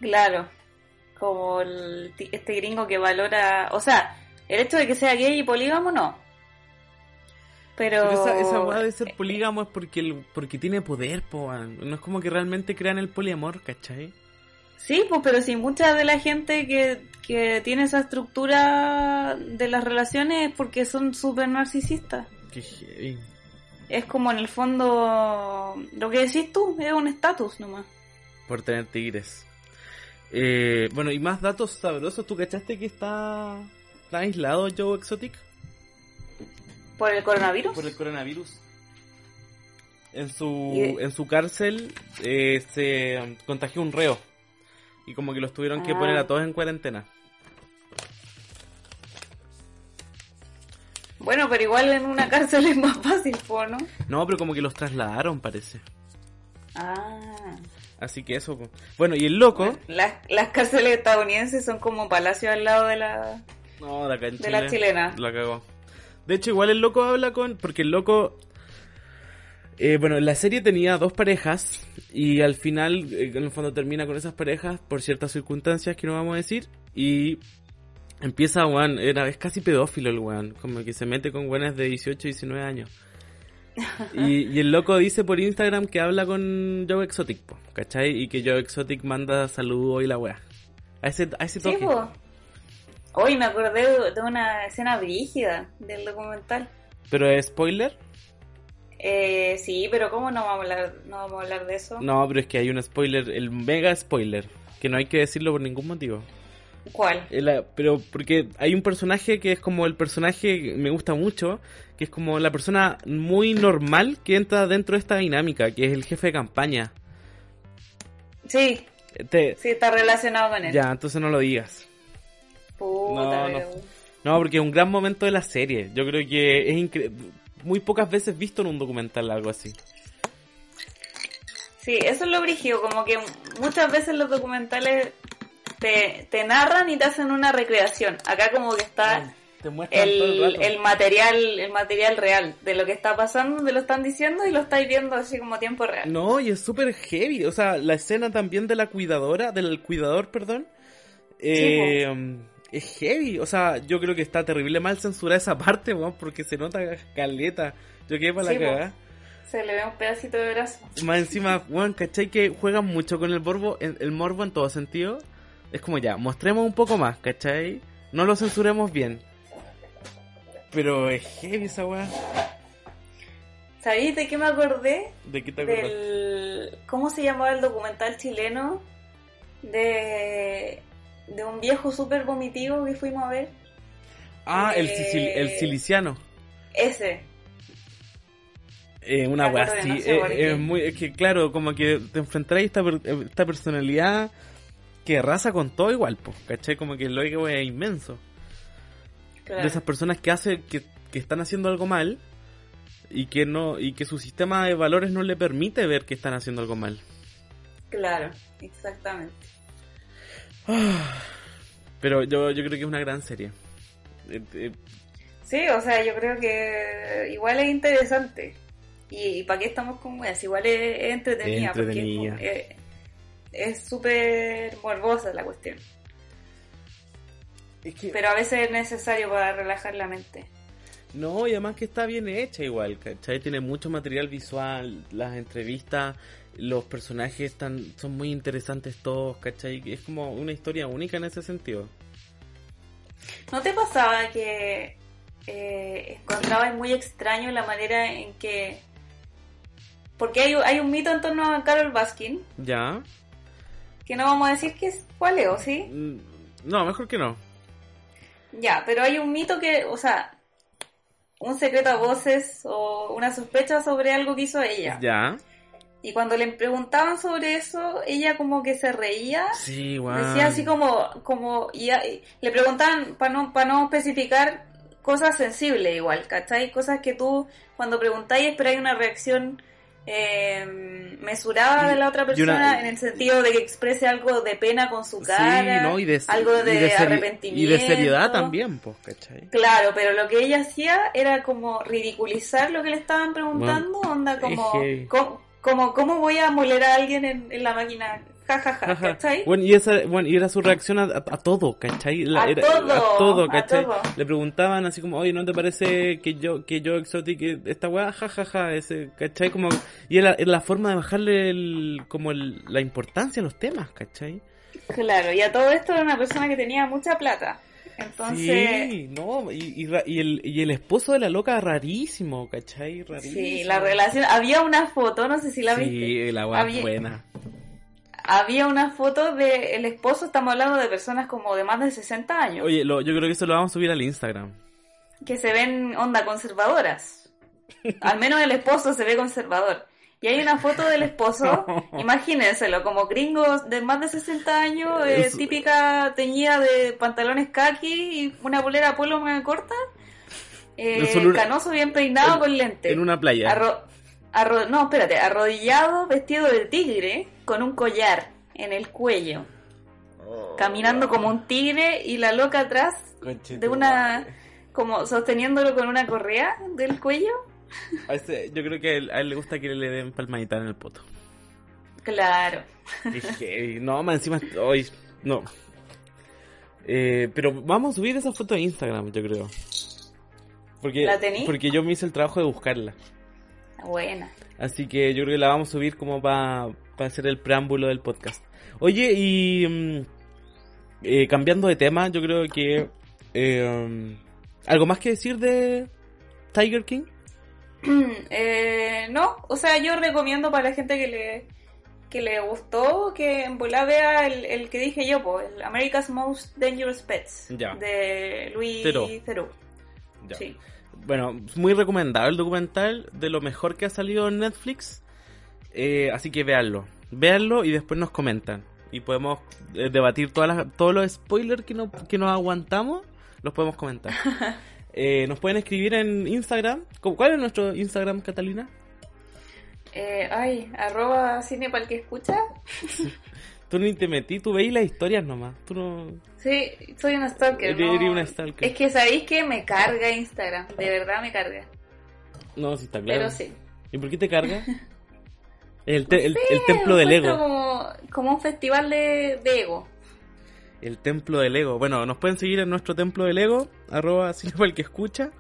Claro, como el este gringo que valora, o sea, el hecho de que sea gay y polígamo no. Pero, Pero esa, esa weá de ser polígamo es porque, el, porque tiene poder, po. No es como que realmente crean el poliamor, ¿cachai? Sí, pues, pero si mucha de la gente que, que tiene esa estructura de las relaciones es porque son súper narcisistas. Qué heavy. Es como en el fondo, lo que decís tú, es un estatus nomás. Por tener tigres. Eh, bueno, y más datos sabrosos. ¿Tú cachaste que está, está aislado Joe Exotic? ¿Por el coronavirus? Por el coronavirus. En su, en su cárcel eh, se contagió un reo. Y como que los tuvieron que Ah. poner a todos en cuarentena. Bueno, pero igual en una cárcel es más fácil, ¿no? No, pero como que los trasladaron, parece. Ah. Así que eso. Bueno, y el loco. Las, las cárceles estadounidenses son como palacios al lado de la... No, de acá en De la Chile, chilena. La cagó. De hecho, igual el loco habla con. Porque el loco. eh, bueno, la serie tenía dos parejas. Y al final, eh, en el fondo, termina con esas parejas por ciertas circunstancias que no vamos a decir. Y empieza, weón. Era, es casi pedófilo el weón. Como que se mete con weones de 18, 19 años. Y, y el loco dice por Instagram que habla con Joe Exotic, po, ¿cachai? Y que Joe Exotic manda saludos y la weá. A ese, a ese toque. Hoy me acordé de de una escena brígida del documental. Pero es spoiler. Eh, sí, pero ¿cómo no vamos a hablar, no vamos a hablar de eso? No, pero es que hay un spoiler, el mega spoiler, que no hay que decirlo por ningún motivo. ¿Cuál? El- pero porque hay un personaje que es como el personaje que me gusta mucho, que es como la persona muy normal que entra dentro de esta dinámica, que es el jefe de campaña. Sí, Te- sí, está relacionado con él. ya, entonces no lo digas. Puta, No, pero- No, porque es un gran momento de la serie. Yo creo que es incre- muy pocas veces visto en un documental algo así. Sí, eso es lo brígido, como que muchas veces los documentales te, te narran y te hacen una recreación. Acá como que está Te el el, el material el material real de lo que está pasando, te lo están diciendo y lo estáis viendo así como tiempo real. No, y es súper heavy. O sea, la escena también de la cuidadora, del cuidador, perdón. eh, es heavy. O sea, yo creo que está terrible mal censurada esa parte, weón, porque se nota caleta. Yo quedé para Sí, la cagada. Se le ve un pedacito de brazo. Más encima, weón, ¿cachai? Que juegan mucho con el morbo, en- el morbo en todo sentido. Es como ya, mostremos un poco más, ¿cachai? No lo censuremos bien. Pero es heavy esa weá. ¿Sabéis de qué me acordé? ¿De qué te acuerdas? Del... ¿Cómo se llamaba el documental chileno? De, de un viejo súper vomitivo que fuimos a ver. Ah, el, eh, sicil- el siliciano. Ese. Eh, una acuerdo, así. no sé eh, es muy, es que claro, como que te enfrentáis a esta, esta personalidad que raza con todo igual, pues, ¿cachai? Como que el loigo es inmenso. Claro. De esas personas que hace, que, que están haciendo algo mal y que no, y que su sistema de valores no le permite ver que están haciendo algo mal. Claro, exactamente. Pero yo, yo creo que es una gran serie. Eh, eh, Sí, o sea, yo creo que igual es interesante. Y, para qué estamos con weas, igual es, es entretenida. Entretenida. Porque es- es súper morbosa la cuestión. es que- Pero a veces es necesario para relajar la mente. No, y además que está bien hecha igual, ¿cachai? Tiene mucho material visual, las entrevistas, los personajes están, son muy interesantes todos, ¿cachai? Es como una historia única en ese sentido. ¿No te pasaba que eh, encontrabas muy extraño la manera en que... Porque hay, hay un mito en torno a Carol Baskin, ¿Ya? Que no vamos a decir que es, cuál es, ¿o sí? Mm, No, mejor que no. Ya, pero hay un mito que, o sea, un secreto a voces o una sospecha sobre algo que hizo ella. ¿Ya? Y cuando le preguntaban sobre eso, ella como que se reía. Sí, guau. Decía así como, como, y, y le preguntaban para no, para no especificar cosas sensibles igual, ¿cachai? Cosas que tú cuando preguntáis esperáis una reacción eh, mesurada de la otra una- persona en el sentido de que exprese algo de pena con su cara, sí, ¿no? Y de, algo de, y de seri- arrepentimiento. Y de seriedad también, pues, ¿cachai? Claro, pero lo que ella hacía era como ridiculizar lo que le estaban preguntando, onda como, como, ¿cómo voy a moler a alguien en, en la máquina? Ja, ja, ja. ¿cachai? Bueno, y, esa, bueno, y era su reacción a, a- a todo, ¿cachai? A era- todo, a todo, ¿cachai? todo. Le preguntaban así como, oye, ¿no te parece que yo, que yo Exotic, esta weá, jajaja, ese, ¿cachai? Como, y era, era la forma de bajarle el, como el- la importancia a los temas, ¿cachai? Claro, y a todo esto era una persona que tenía mucha plata. Entonces, Sí, no, y, y y el, y el esposo de la loca rarísimo, ¿cachai? Rarísimo. sí, la relación. Había una foto, no sé si la viste. Sí, la Había- buena. Había una foto de el esposo, estamos hablando de personas como de más de 60 años, Oye, lo- yo creo que eso lo vamos a subir al Instagram. que se ven onda conservadoras. Al menos el esposo se ve conservador. Y hay una foto del esposo, imagínenselo, como gringos de más de 60 años, eh, típica teñida de pantalones khaki y una bolera polo manga corta, eh, una- canoso, bien peinado, en- con lentes. En una playa. Arro- arro- no, espérate, arrodillado, vestido de tigre, con un collar en el cuello, caminando como un tigre y la loca atrás de una, como sosteniéndolo con una correa del cuello. A ese- yo creo que a él, a él le gusta que le den palmadita en el poto. Claro. Heavy. No, más encima. Hoy. No. Eh, pero vamos a subir esa foto a Instagram, yo creo. Porque, ¿La tení? porque yo me hice el trabajo de buscarla. Buena. Así que yo creo que la vamos a subir como para hacer el preámbulo del podcast. Oye, y mm, eh, cambiando de tema, yo creo que... eh, ¿Algo más que decir de Tiger King? Eh, no, o sea, yo recomiendo para la gente que le que le gustó que en volá vea el, el que dije yo, po, el America's Most Dangerous Pets Ya. de Luis. Ya. Sí. Bueno, muy recomendable el documental, de lo mejor que ha salido en Netflix. Eh, así que véanlo. Véanlo y después nos comentan. Y podemos eh, debatir todas las, todos los spoilers que, no, que nos aguantamos. Los podemos comentar. Eh, nos pueden escribir en Instagram. ¿Cu- ¿Cuál es nuestro Instagram, Catalina? Eh, ay, arroba cine para el que escucha. Tú ni te metí, tú veis las historias nomás. Tú no... Sí, soy una stalker. No- una stalker. Es que sabéis que me carga Instagram, de verdad me carga. No, sí está claro. Pero sí. ¿Y por qué te carga? El, te- el, Sí, el templo del ego. Como, como un festival de, de ego. El templo del ego. Bueno, nos pueden seguir en nuestro templo del ego, arroba para el que escucha.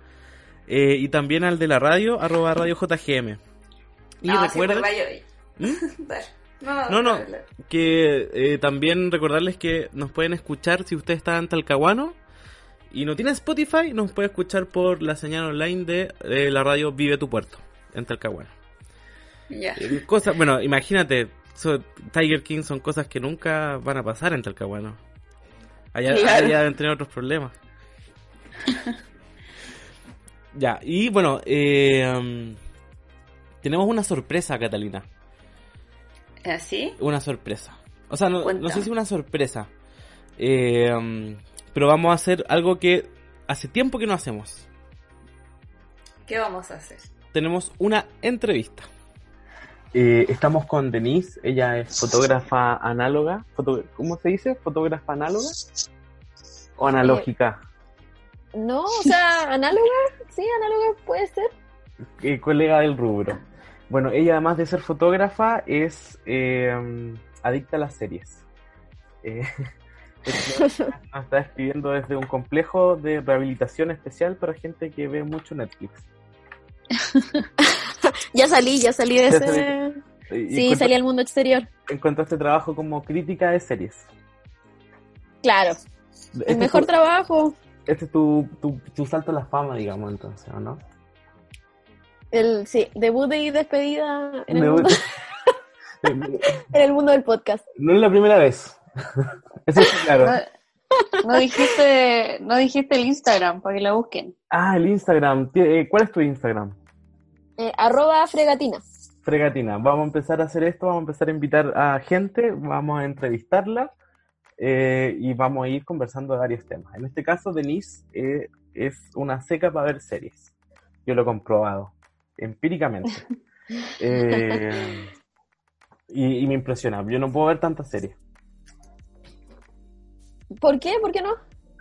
eh, y también al de la radio, arroba radio JGM. Y No, sí, recuerden ¿Mm? No, No, no. que eh, también recordarles que nos pueden escuchar si usted está en Talcahuano y no tiene Spotify, nos puede escuchar por la señal online de la radio Vive tu Puerto en Talcahuano. Eh, Cosas, bueno, imagínate, so- Tiger King son cosas que nunca van a pasar en Talcahuano. Allá, Claro. allá deben tener otros problemas. ya, y bueno, eh, um, tenemos una sorpresa, Catalina. ¿Así? Una sorpresa. O sea, no, no sé si una sorpresa. Eh, um, pero vamos a hacer algo que hace tiempo que no hacemos. ¿Qué vamos a hacer? Tenemos una entrevista. Eh, estamos con Denise, ella es fotógrafa análoga. Foto- ¿Cómo se dice? ¿Fotógrafa análoga? ¿O analógica? No, o sea, análoga, sí, análoga puede ser. Eh, colega del rubro. Bueno, ella además de ser fotógrafa es eh, adicta a las series. Eh, nos está escribiendo desde un complejo de rehabilitación especial para gente que ve mucho Netflix. Ya salí, ya salí de Ya ese. salí. Y Sí, salí al mundo exterior. encontraste trabajo como crítica de series. Claro, Este el es mejor tu- trabajo. Este es tu, tu, tu salto a la fama, digamos, entonces, ¿o no? El, sí, debut y despedida en el, mundo, en el mundo del podcast. no es la primera vez. Eso es claro. No, no dijiste, no dijiste el Instagram para que la busquen. Ah, el Instagram. Eh, ¿Cuál es tu Instagram? Eh, arroba fregatina. Fregatina. Vamos a empezar a hacer esto, vamos a empezar a invitar a gente, vamos a entrevistarla eh, y vamos a ir conversando de varios temas. En este caso, Denise eh, es una seca para ver series. Yo lo he comprobado, empíricamente. Y, y me impresiona. Yo no puedo ver tantas series. ¿Por qué? ¿Por qué no?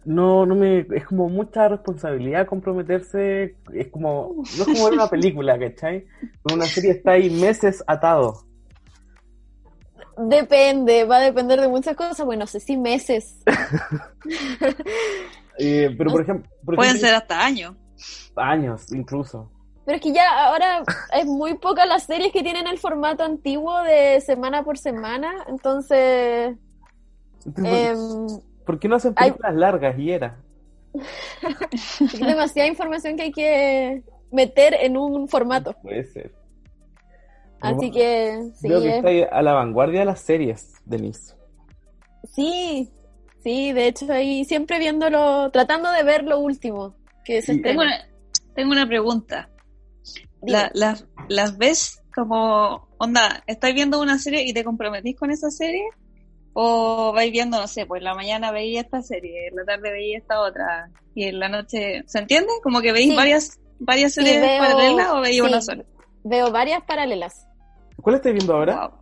No, no me, es como mucha responsabilidad comprometerse, es como, no es como ver una película, ¿cachai? Con una serie está ahí meses atado. Depende, va a depender de muchas cosas. Bueno, no sé si meses. Eh, pero por ejemplo, por Pueden ejemplo, ser hasta años. años incluso. Pero es que ya ahora es muy pocas las series que tienen el formato antiguo de semana por semana. Entonces, Entonces, ¿Por qué no hacen hay- películas largas y era? es demasiada información que hay que meter en un formato. Puede ser. Así que sí, Creo que es- está ahí a la vanguardia de las series, Denise. sí, sí, de hecho ahí siempre viéndolo, tratando de ver lo último que se estrena. Tengo una, tengo una pregunta. La- las, ¿Las ves como, onda, estáis viendo una serie y te comprometís con esa serie? ¿O vais viendo, no sé, pues en la mañana veía esta serie, en la tarde veía esta otra, y en la noche, ¿se entiende? Como que veis Sí. varias, varias series veo- paralelas o veis sí. una sola. Veo varias paralelas. ¿Cuál estás viendo ahora? Wow.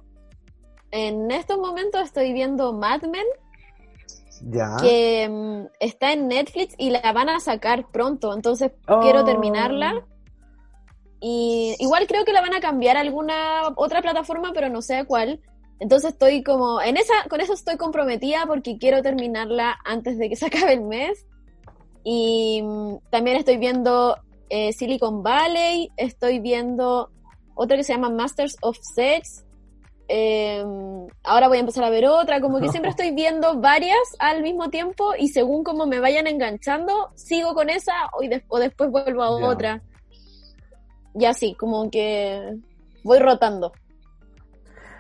En estos momentos estoy viendo Mad Men, Ya. que mm, está en Netflix y la van a sacar pronto, entonces Oh. quiero terminarla. Y igual creo que la van a cambiar a alguna otra plataforma, pero no sé a cuál. Entonces estoy como, en esa, con eso estoy comprometida porque quiero terminarla antes de que se acabe el mes. Y mm, también estoy viendo eh, Silicon Valley, estoy viendo otra que se llama Masters of Sex. Eh, ahora voy a empezar a ver otra, como que siempre estoy viendo varias al mismo tiempo y según como me vayan enganchando, sigo con esa o, después vuelvo a otra. Y así, como que voy rotando.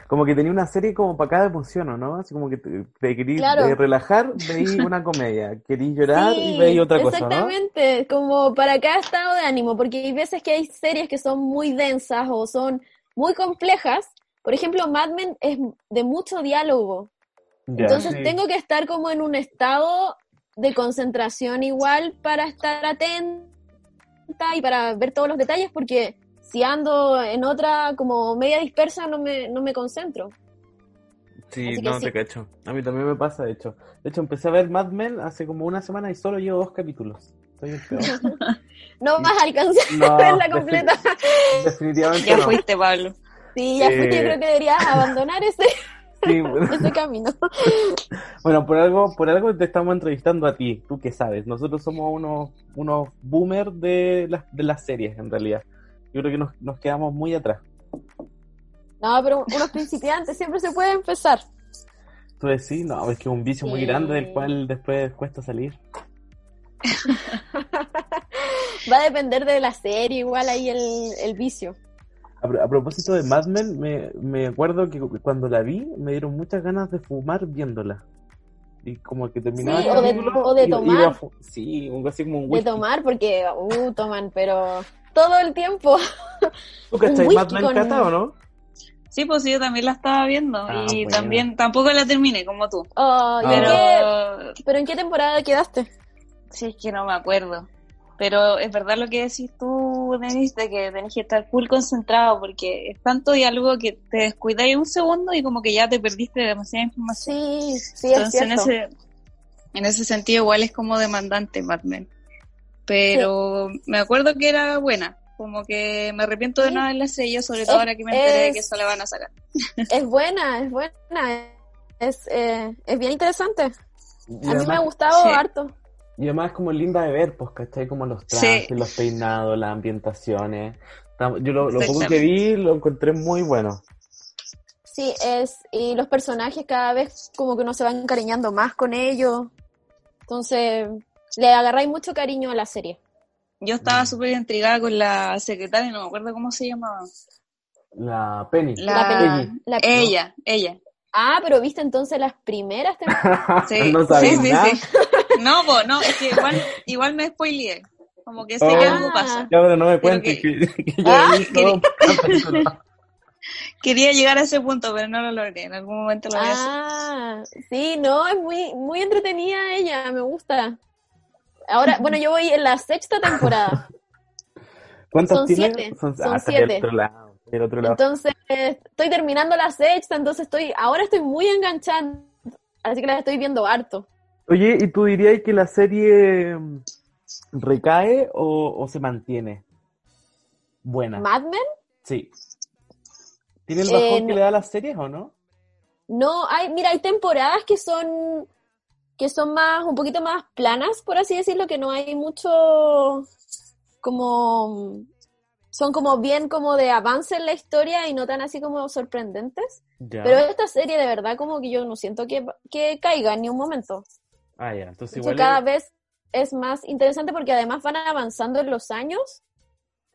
Como que tenía una serie como para cada emoción, ¿o ¿no? Así como que te, te querís Claro. eh, relajar, veís una comedia. Querís llorar y Sí, veís otra cosa, ¿no? Exactamente, como para cada estado de ánimo, porque hay veces que hay series que son muy densas o son muy complejas. Por ejemplo, Mad Men es de mucho diálogo. Ya, Entonces sí. tengo que estar como en un estado de concentración igual para estar atenta y para ver todos los detalles, porque si ando en otra como media dispersa no me, no me concentro. Sí, Así no sí. te cacho. A mí también me pasa, de hecho. De hecho, empecé a ver Mad Men hace como una semana y solo llevo dos capítulos. Soy el peor. No vas a alcanzar No, a verla completa. Definitivamente Ya no. fuiste, Pablo. Sí, ya fuiste, Eh. yo creo que deberías abandonar ese, Sí, bueno. ese camino. Bueno, por algo, por algo te estamos entrevistando a ti, tú que sabes. Nosotros somos unos, unos boomers de las, de las series, en realidad. Yo creo que nos, nos quedamos muy atrás. No, pero unos principiantes siempre se puede empezar. Tú decís, no, es que es un vicio muy grande del cual después cuesta salir. Va a depender de la serie, igual ahí el, el vicio. A, pro- a propósito de Mad Men, me, me acuerdo que cuando la vi me dieron muchas ganas de fumar viéndola. Y como que terminaba Sí, el o de- o de iba- tomar. iba a fu- sí, así como un De whisky. tomar, porque, uh, toman, pero todo el tiempo. ¿Tú cachai Mad Men, Cata, o no? Sí, pues sí, yo también la estaba viendo Ah, y también tampoco la terminé como tú. Oh, ¿y en Pero qué- ¿Pero en qué temporada quedaste? sí, es que no me acuerdo. Pero es verdad lo que decís tú, Denise, de que tenés que estar full concentrado porque es tanto diálogo que te descuidáis un segundo y como que ya te perdiste demasiada información. Sí, sí, es Entonces, en cierto. ese, en ese sentido, igual es como demandante Mad Men. Pero me acuerdo que era buena. Como que me arrepiento de Sí. no haberla seguido, sobre todo Es- ahora que me enteré de que es- eso la van a sacar. Es buena, es buena. Es, eh, es bien interesante. Y A mí me ha además- gustado Sí. harto. Y además es como linda de ver, pues, ¿cachai? Como los Sí. trajes, los peinados, las ambientaciones. Yo lo, lo poco que vi lo encontré muy bueno. Sí, es, y los personajes cada vez como que uno se va encariñando más con ellos. Entonces, le agarráis mucho cariño a la serie. Yo estaba súper intrigada con la secretaria, no me acuerdo cómo se llamaba. La Penny. La, La. La- Ella, ella. Ah, pero viste entonces las primeras temporadas. Sí, no sí, sí, nada. sí. No, po, no, es que igual, igual me spoileé. Como que sé Oh. que algo pasa. Ya, pero no me cuentes que- que, que yo Ah, capítulos. Quería llegar a ese punto, pero no lo logré. En algún momento lo voy a hacer. Ah, sí, no, es muy, muy entretenida ella, me gusta. Ahora, bueno, yo voy en la sexta temporada. ¿Cuántas Son tiene? siete, Son, son ah, siete. otro lado. Otro lado. Entonces, estoy terminando la sexta, entonces estoy, ahora estoy muy enganchada, así que la estoy viendo harto. Oye, ¿y tú dirías que la serie mm, recae o, o se mantiene? Buena. Mad Men, Sí. ¿Tiene el Eh, bajón que le da a las series o no? no, hay, mira, hay temporadas que son, que son más, un poquito más planas, por así decirlo, que no hay mucho, como, son como bien como de avance en la historia y no tan así como sorprendentes. Ya. Pero esta serie de verdad como que yo no siento que, que caiga en ni un momento. Ah, ya. Entonces De igual. cada es- vez es más interesante porque además van avanzando en los años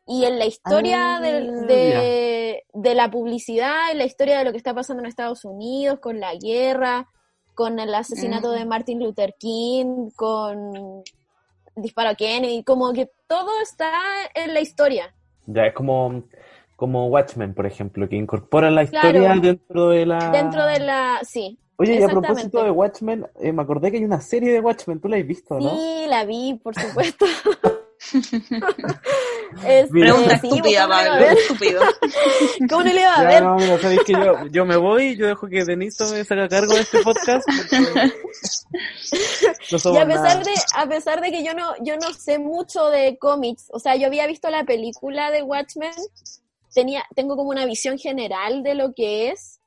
y en la historia Ah, del- de, de la publicidad, en la historia de lo que está pasando en Estados Unidos, con la guerra, con el asesinato de Martin Luther King, con disparo a Kennedy, como que todo está en la historia. Ya, es como, como Watchmen, por ejemplo, que incorpora la historia Claro. dentro de la. Dentro de la... Sí. Oye, y a propósito de Watchmen, eh, me acordé que hay una serie de Watchmen, ¿tú la has visto, no? Sí, la vi, por supuesto. Este, Pregunta sí, estúpida, ¿cómo no iba a Pablo, estúpido. ¿Cómo no le iba a Ya, ver? no, mira, sabéis que yo, yo me voy, yo dejo que Denise me saca cargo de este podcast. No Y a pesar nada. de, a pesar de que yo no, yo no sé mucho de cómics, o sea, yo había visto la película de Watchmen, tenía, tengo como una visión general de lo que es.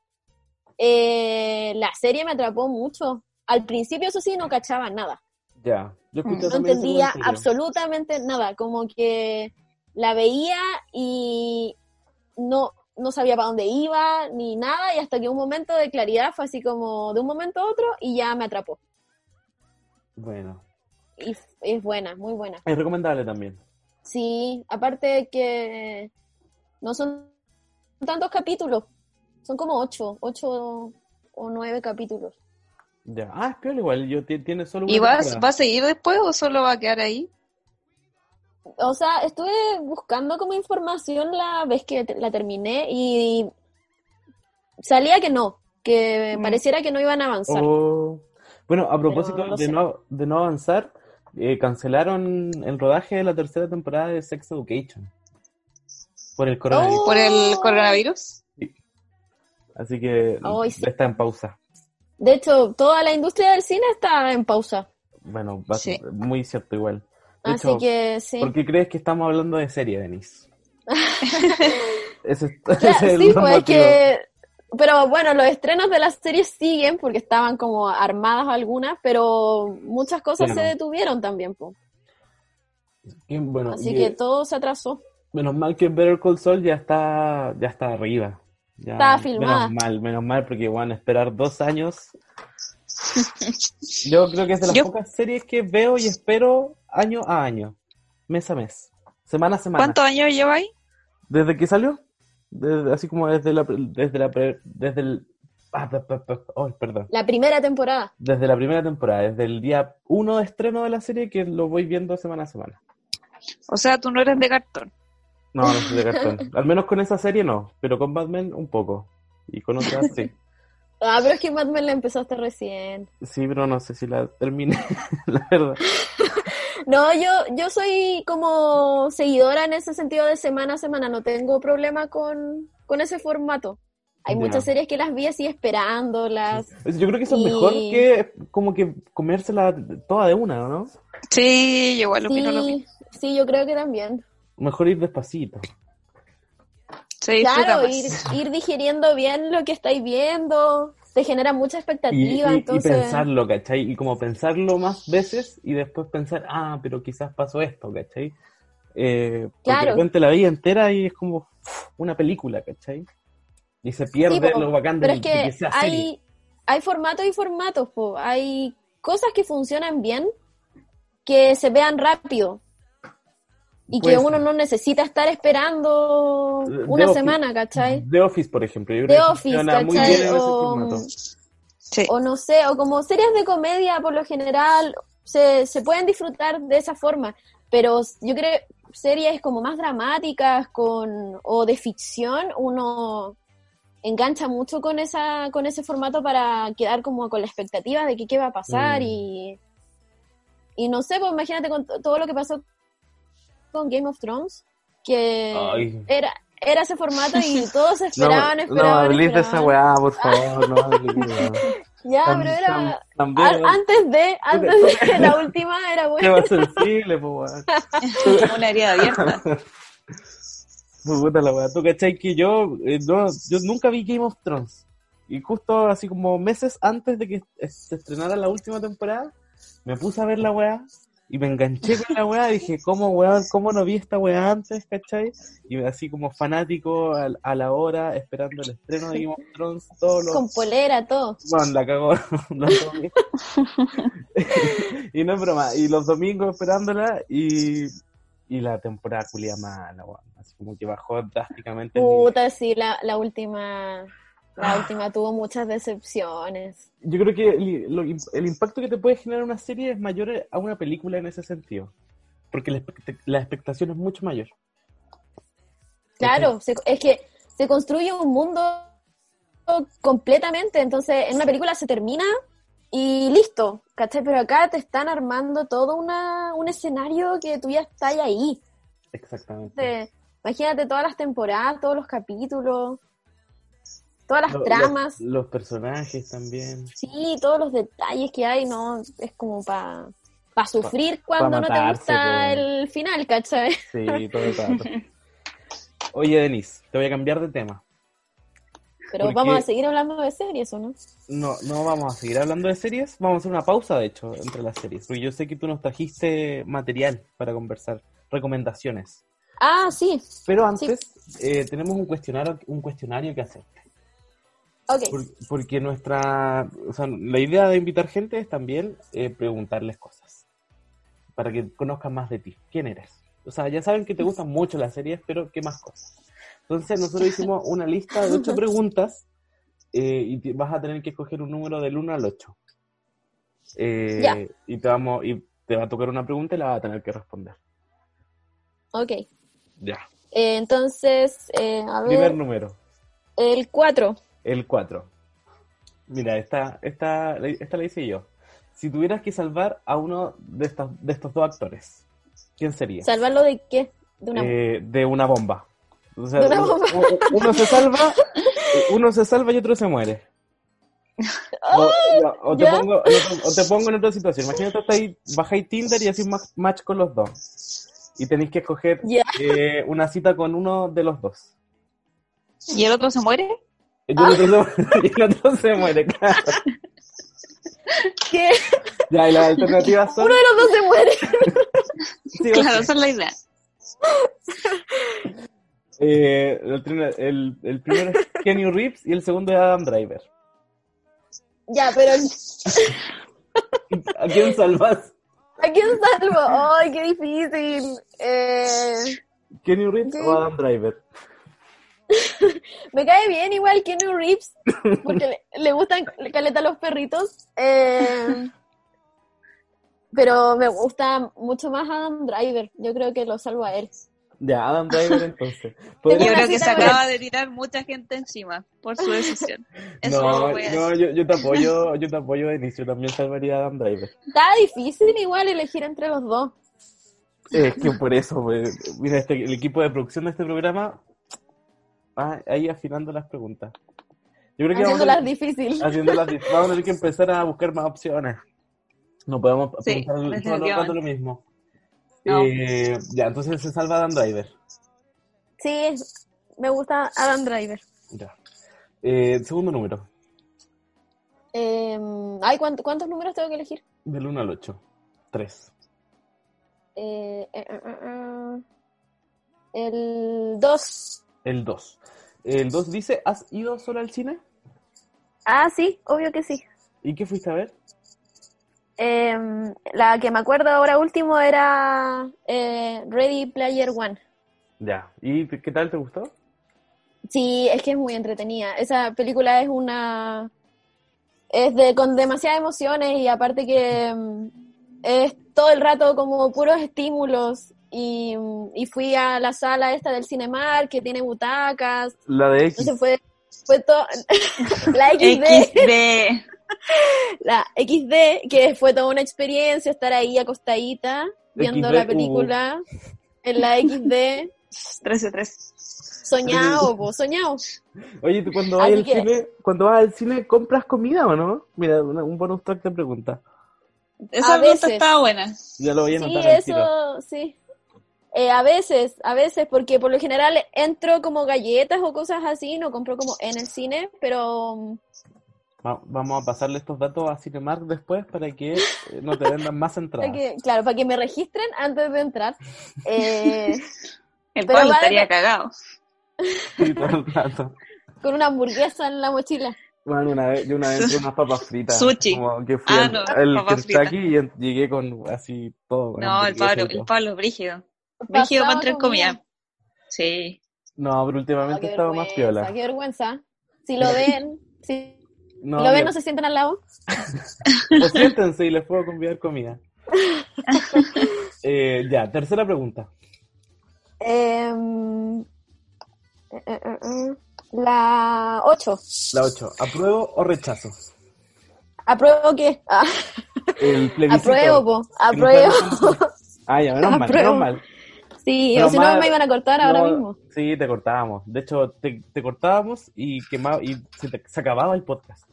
Eh, la serie me atrapó mucho. Al principio, eso sí, no cachaba nada. Ya, yo escuché No entendía absolutamente nada. Como que la veía y no, no sabía para dónde iba ni nada. Y hasta que un momento de claridad fue así como de un momento a otro y ya me atrapó. Bueno, Y es buena, muy buena. es recomendable también. Sí, aparte de que no son tantos capítulos, son como ocho, ocho o nueve capítulos. Ya, ah, es peor igual, yo ti- tiene solo una ¿Y vas, va a seguir después o solo va a quedar ahí? O sea, estuve buscando como información la vez que la terminé y salía que no, que Mm. pareciera que no iban a avanzar. Oh. Bueno, a propósito no de, sé. no, de no avanzar, eh, cancelaron el rodaje de la tercera temporada de Sex Education por el coronavirus. Oh. ¿Por el coronavirus? Así que sí. está en pausa. De hecho, toda la industria del cine está en pausa. Bueno, va- Sí. muy cierto igual. Así hecho, que sí. ¿por qué crees que estamos hablando de serie, Denise? es- Claro, ese es el sí, pues motivo. que... Pero bueno, los estrenos de las series siguen porque estaban como armadas algunas, pero muchas cosas se detuvieron también. Que, bueno, Así y- que todo se atrasó. menos mal que Better Call Saul ya está, ya está arriba. Ya, Estaba filmada. Menos mal, menos mal, porque van a esperar dos años. Yo creo que es de las Yo- pocas series que veo y espero año a año, mes a mes, semana a semana. ¿Cuántos años lleva ahí? ¿Desde que salió? Desde- así como desde la, desde la, pre- desde el, ah, perdón. La primera temporada. Desde la primera temporada, desde el día uno de estreno de la serie que lo voy viendo semana a semana. O sea, tú no eres de cartón. No, no soy de cartón. Al menos con esa serie no, pero con Batman un poco. Y con otras sí. Ah, pero es que Mad Men la empezaste recién. Sí, pero no sé si la terminé, la verdad. No, yo, yo soy como seguidora en ese sentido de semana a semana. No tengo problema con, con ese formato. Hay muchas series que las vi así esperándolas. Yo creo que eso es Y- mejor que como que comérsela toda de una, ¿no? Sí, yo igual opino lo mismo. Sí, sí, yo creo que también. Mejor ir despacito. Claro, ir, ir digiriendo bien lo que estáis viendo, te genera mucha Y, expectativa, y- y entonces... pensarlo, ¿cachai? Y como pensarlo más veces y después pensar, ah, pero quizás pasó esto, ¿cachai? Eh, porque Claro. de repente la vida entera y es como una película, ¿cachai? Y se pierde Sí, po, lo bacán de, Pero es de que que sea serie. hay, hay formatos y formatos, po. hay cosas que funcionan bien, que se vean rápido. Y que uno ser. no necesita estar esperando The una Office. semana, ¿cachai? The Office, por ejemplo. Yo The creo que Office, muy ¿cachai? bien en ese O- formato. Sí. O no sé, o como series de comedia por lo general, se, se pueden disfrutar de esa forma. Pero yo creo series como más dramáticas con, o de ficción, uno engancha mucho con esa con ese formato para quedar como con la expectativa de que qué va a pasar Mm. y y no sé, pues imagínate con to- todo lo que pasó con Game of Thrones, que Ay. era era ese formato y todos No, esperaban, no, esperaban, hables de esa weá, por favor, no hables weá. Ya, Tan- pero era tan- también- a- antes de, antes de la última era Qué bueno. más sensible, pues weón. Una herida abierta. Muy buena la weá. Tú cachai que yo, eh, no, yo nunca vi Game of Thrones. Y justo así como meses antes de que se estrenara la última temporada, me puse a ver la weá. Y me enganché con la weá, dije, ¿cómo weón, cómo no vi esta weá antes, cachai? Y así como fanático a, a la hora, esperando el estreno de Game of Thrones, todos los... Con polera, todo. Bueno, la cagó los domingos. y no es broma, y los domingos esperándola y, y la temporada culia mala, weón. Así como que bajó drásticamente. el. Puta, sí, la, la última. La última tuvo muchas decepciones. Yo creo que el, lo- el impacto que te puede generar una serie es mayor a una película en ese sentido. Porque la, expect- la expectación es mucho mayor. Claro, se- es que se construye un mundo completamente, entonces en una película se termina y listo, ¿cachai? Pero acá te están armando todo una, un escenario que tú ya estás ahí. Exactamente. Imagínate todas las temporadas, todos los capítulos, todas las Lo- tramas, Los, los personajes también. sí, todos los detalles que hay, ¿no? Es como para sufrir cuando no te gusta pues. el final, ¿cachai? Sí, todo el rato. Oye, Denise, te voy a cambiar de tema. Pero Porque- vamos a seguir hablando de series, ¿o no? No, no vamos a seguir hablando de series. Vamos a hacer una pausa, de hecho, entre las series. Porque yo sé que tú nos trajiste material para conversar, recomendaciones. Ah, sí, Pero antes, eh, tenemos un cuestionario, un cuestionario que hacer. Ok. Por- porque nuestra, o sea, la idea de invitar gente es también eh, preguntarles cosas. Para que conozcan más de ti. ¿Quién eres? O sea, ya saben que te gustan mucho las series, pero ¿qué más cosas? Entonces nosotros hicimos una lista de ocho preguntas eh, y te- vas a tener que escoger un número del 1 al 8. Eh, Ya. Y te vamos y te va a tocar una pregunta y la vas a tener que responder. Ok. Ya. Eh, entonces, eh, a Primer ver, número, el 4. El 4. Mira, esta, esta, esta la hice yo. Si tuvieras que salvar a uno de estos, de estos dos actores, ¿quién sería? ¿Salvarlo de qué? De una... Eh, de una bomba. O sea, De una uno, bomba. u- uno se salva, uno se salva y otro se muere. O, no, o te pongo, o te pongo en otra situación. Imagínate estás ahí, bajáis Tinder y haces ma- match con los dos. Y tenéis que escoger eh, una cita con uno de los dos. ¿Y el otro se muere? Y el otro se, y el otro se muere, claro. ¿Qué? Ya, y las alternativas son. Uno de los dos se muere. sí, Claro, esa es la idea. Eh, el, primer- el, el primero es Kenny Reeves y el segundo es Adam Driver. ya, pero ¿A quién salvas? ¿a quién salvo? ¡Ay, qué difícil! Eh, ¿Kenny Reeves o Adam Driver? me cae bien igual Kenny Reeves, porque le, le gustan caleta los perritos. Eh, pero me gusta mucho más Adam Driver. Yo creo que lo salvo a él. Ya, Adam Driver entonces. Yo creo que se acaba de tirar mucha gente encima por su decisión. Eso No, a no, yo, yo te apoyo, yo te apoyo, Denise, yo también salvaría a Adam Driver. Está difícil igual elegir entre los dos. Es que por eso, pues, mira, este, el equipo de producción de este programa, ah, ahí afinando las preguntas. Yo creo que vamos a, Haciéndolas difícil. haciéndolas dif- vamos a tener que empezar a buscar más opciones. No podemos Sí, preguntar todo lo mismo. No. Eh, ya, entonces se salva Adam Driver. Sí, me gusta Adam Driver. Ya. Eh, segundo número, Eh, ay, ¿cuánt- ¿cuántos números tengo que elegir? del 1 al 8. 3. Eh, eh, eh, eh, eh. El 2. El 2. El 2 dice, ¿has ido solo al cine? Ah, sí, obvio que sí. ¿Y qué fuiste a ver? Eh, la que me acuerdo ahora último era eh, Ready Player One. Ya. ¿Y qué tal? ¿Te gustó? Sí, es que es muy entretenida. Esa película es una... Es de con demasiadas emociones y aparte que mm, es todo el rato como puros estímulos y, y fui a la sala esta del Cinemar que tiene butacas. La de X. Entonces fue, fue todo... la XD. XD. La XD, que fue toda una experiencia estar ahí acostadita viendo XD, la película en la XD. 13-3. Soñado, po, soñado. Oye, ¿tú cuando vas al que- cine, cuando vas al cine compras comida o no? Mira, una- un bonus track de pregunta. Esa A pregunta veces. estaba buena. Ya lo voy a Sí, anotar eso, sí. Eh, a veces, a veces, porque por lo general entro como galletas o cosas así, no compro como en el cine, pero Va- vamos a pasarle estos datos a Cinemark después para que eh, no te vendan más entradas. Que- claro, para que me registren antes de entrar. Eh, El Pero estaría cagado. Sí, todo el rato. con una hamburguesa en la mochila. Bueno, una vez, yo una vez entré unas papas fritas. Sushi. Como que fui Ah, al, no, papas Kentucky y llegué con así todo. No, el Pablo, el Pablo brígido. Pasaba para entrar comida. comida. Sí. No, pero Oh, últimamente qué estaba más piola. Qué vergüenza. Si lo ven, si No, lo ven, mira, no se sienten al lado. pues siéntense y les puedo convidar comida. Eh, ya, tercera pregunta. Em, eh, eh, eh, eh, la 8. La 8. ¿Apruebo o rechazo? ¿Apruebo qué? Ah, El plebiscito. apruebo, po. Apruebo. Ah, ya, menos mal, Apruebo. menos mal. Sí, o si no me iban a cortar ahora mismo. Sí, te cortábamos. De hecho, te, te cortábamos y quemaba, y se, te- se acababa el podcast.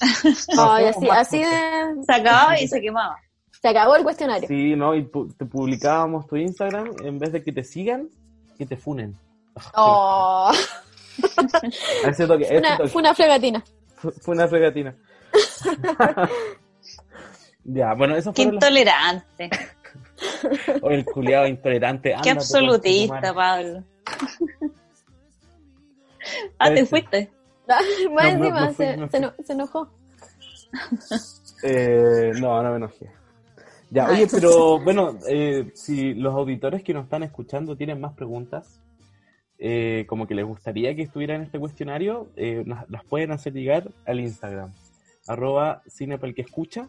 No Ay, hacemos así, así de... Se acababa y se quemaba. Se acabó el cuestionario. Sí, ¿no? Y pu- te publicábamos tu Instagram, en vez de que te sigan, que te funen. Oh, ese toque, ese una, toque. fue una fregatina. Fue- Fue una fregatina. ya, bueno, eso Qué fue intolerante. el culiado intolerante. Qué anda, tu concha absolutista. Pablo. ah, te fuiste. Más No, me- encima, me fui, se, enojó. Eh, no, no me enojé. Ya, oye, pero bueno, eh, si los auditores que nos están escuchando tienen más preguntas, eh, como que les gustaría que estuvieran en este cuestionario, eh, las pueden hacer llegar al Instagram, arroba cine para el que escucha.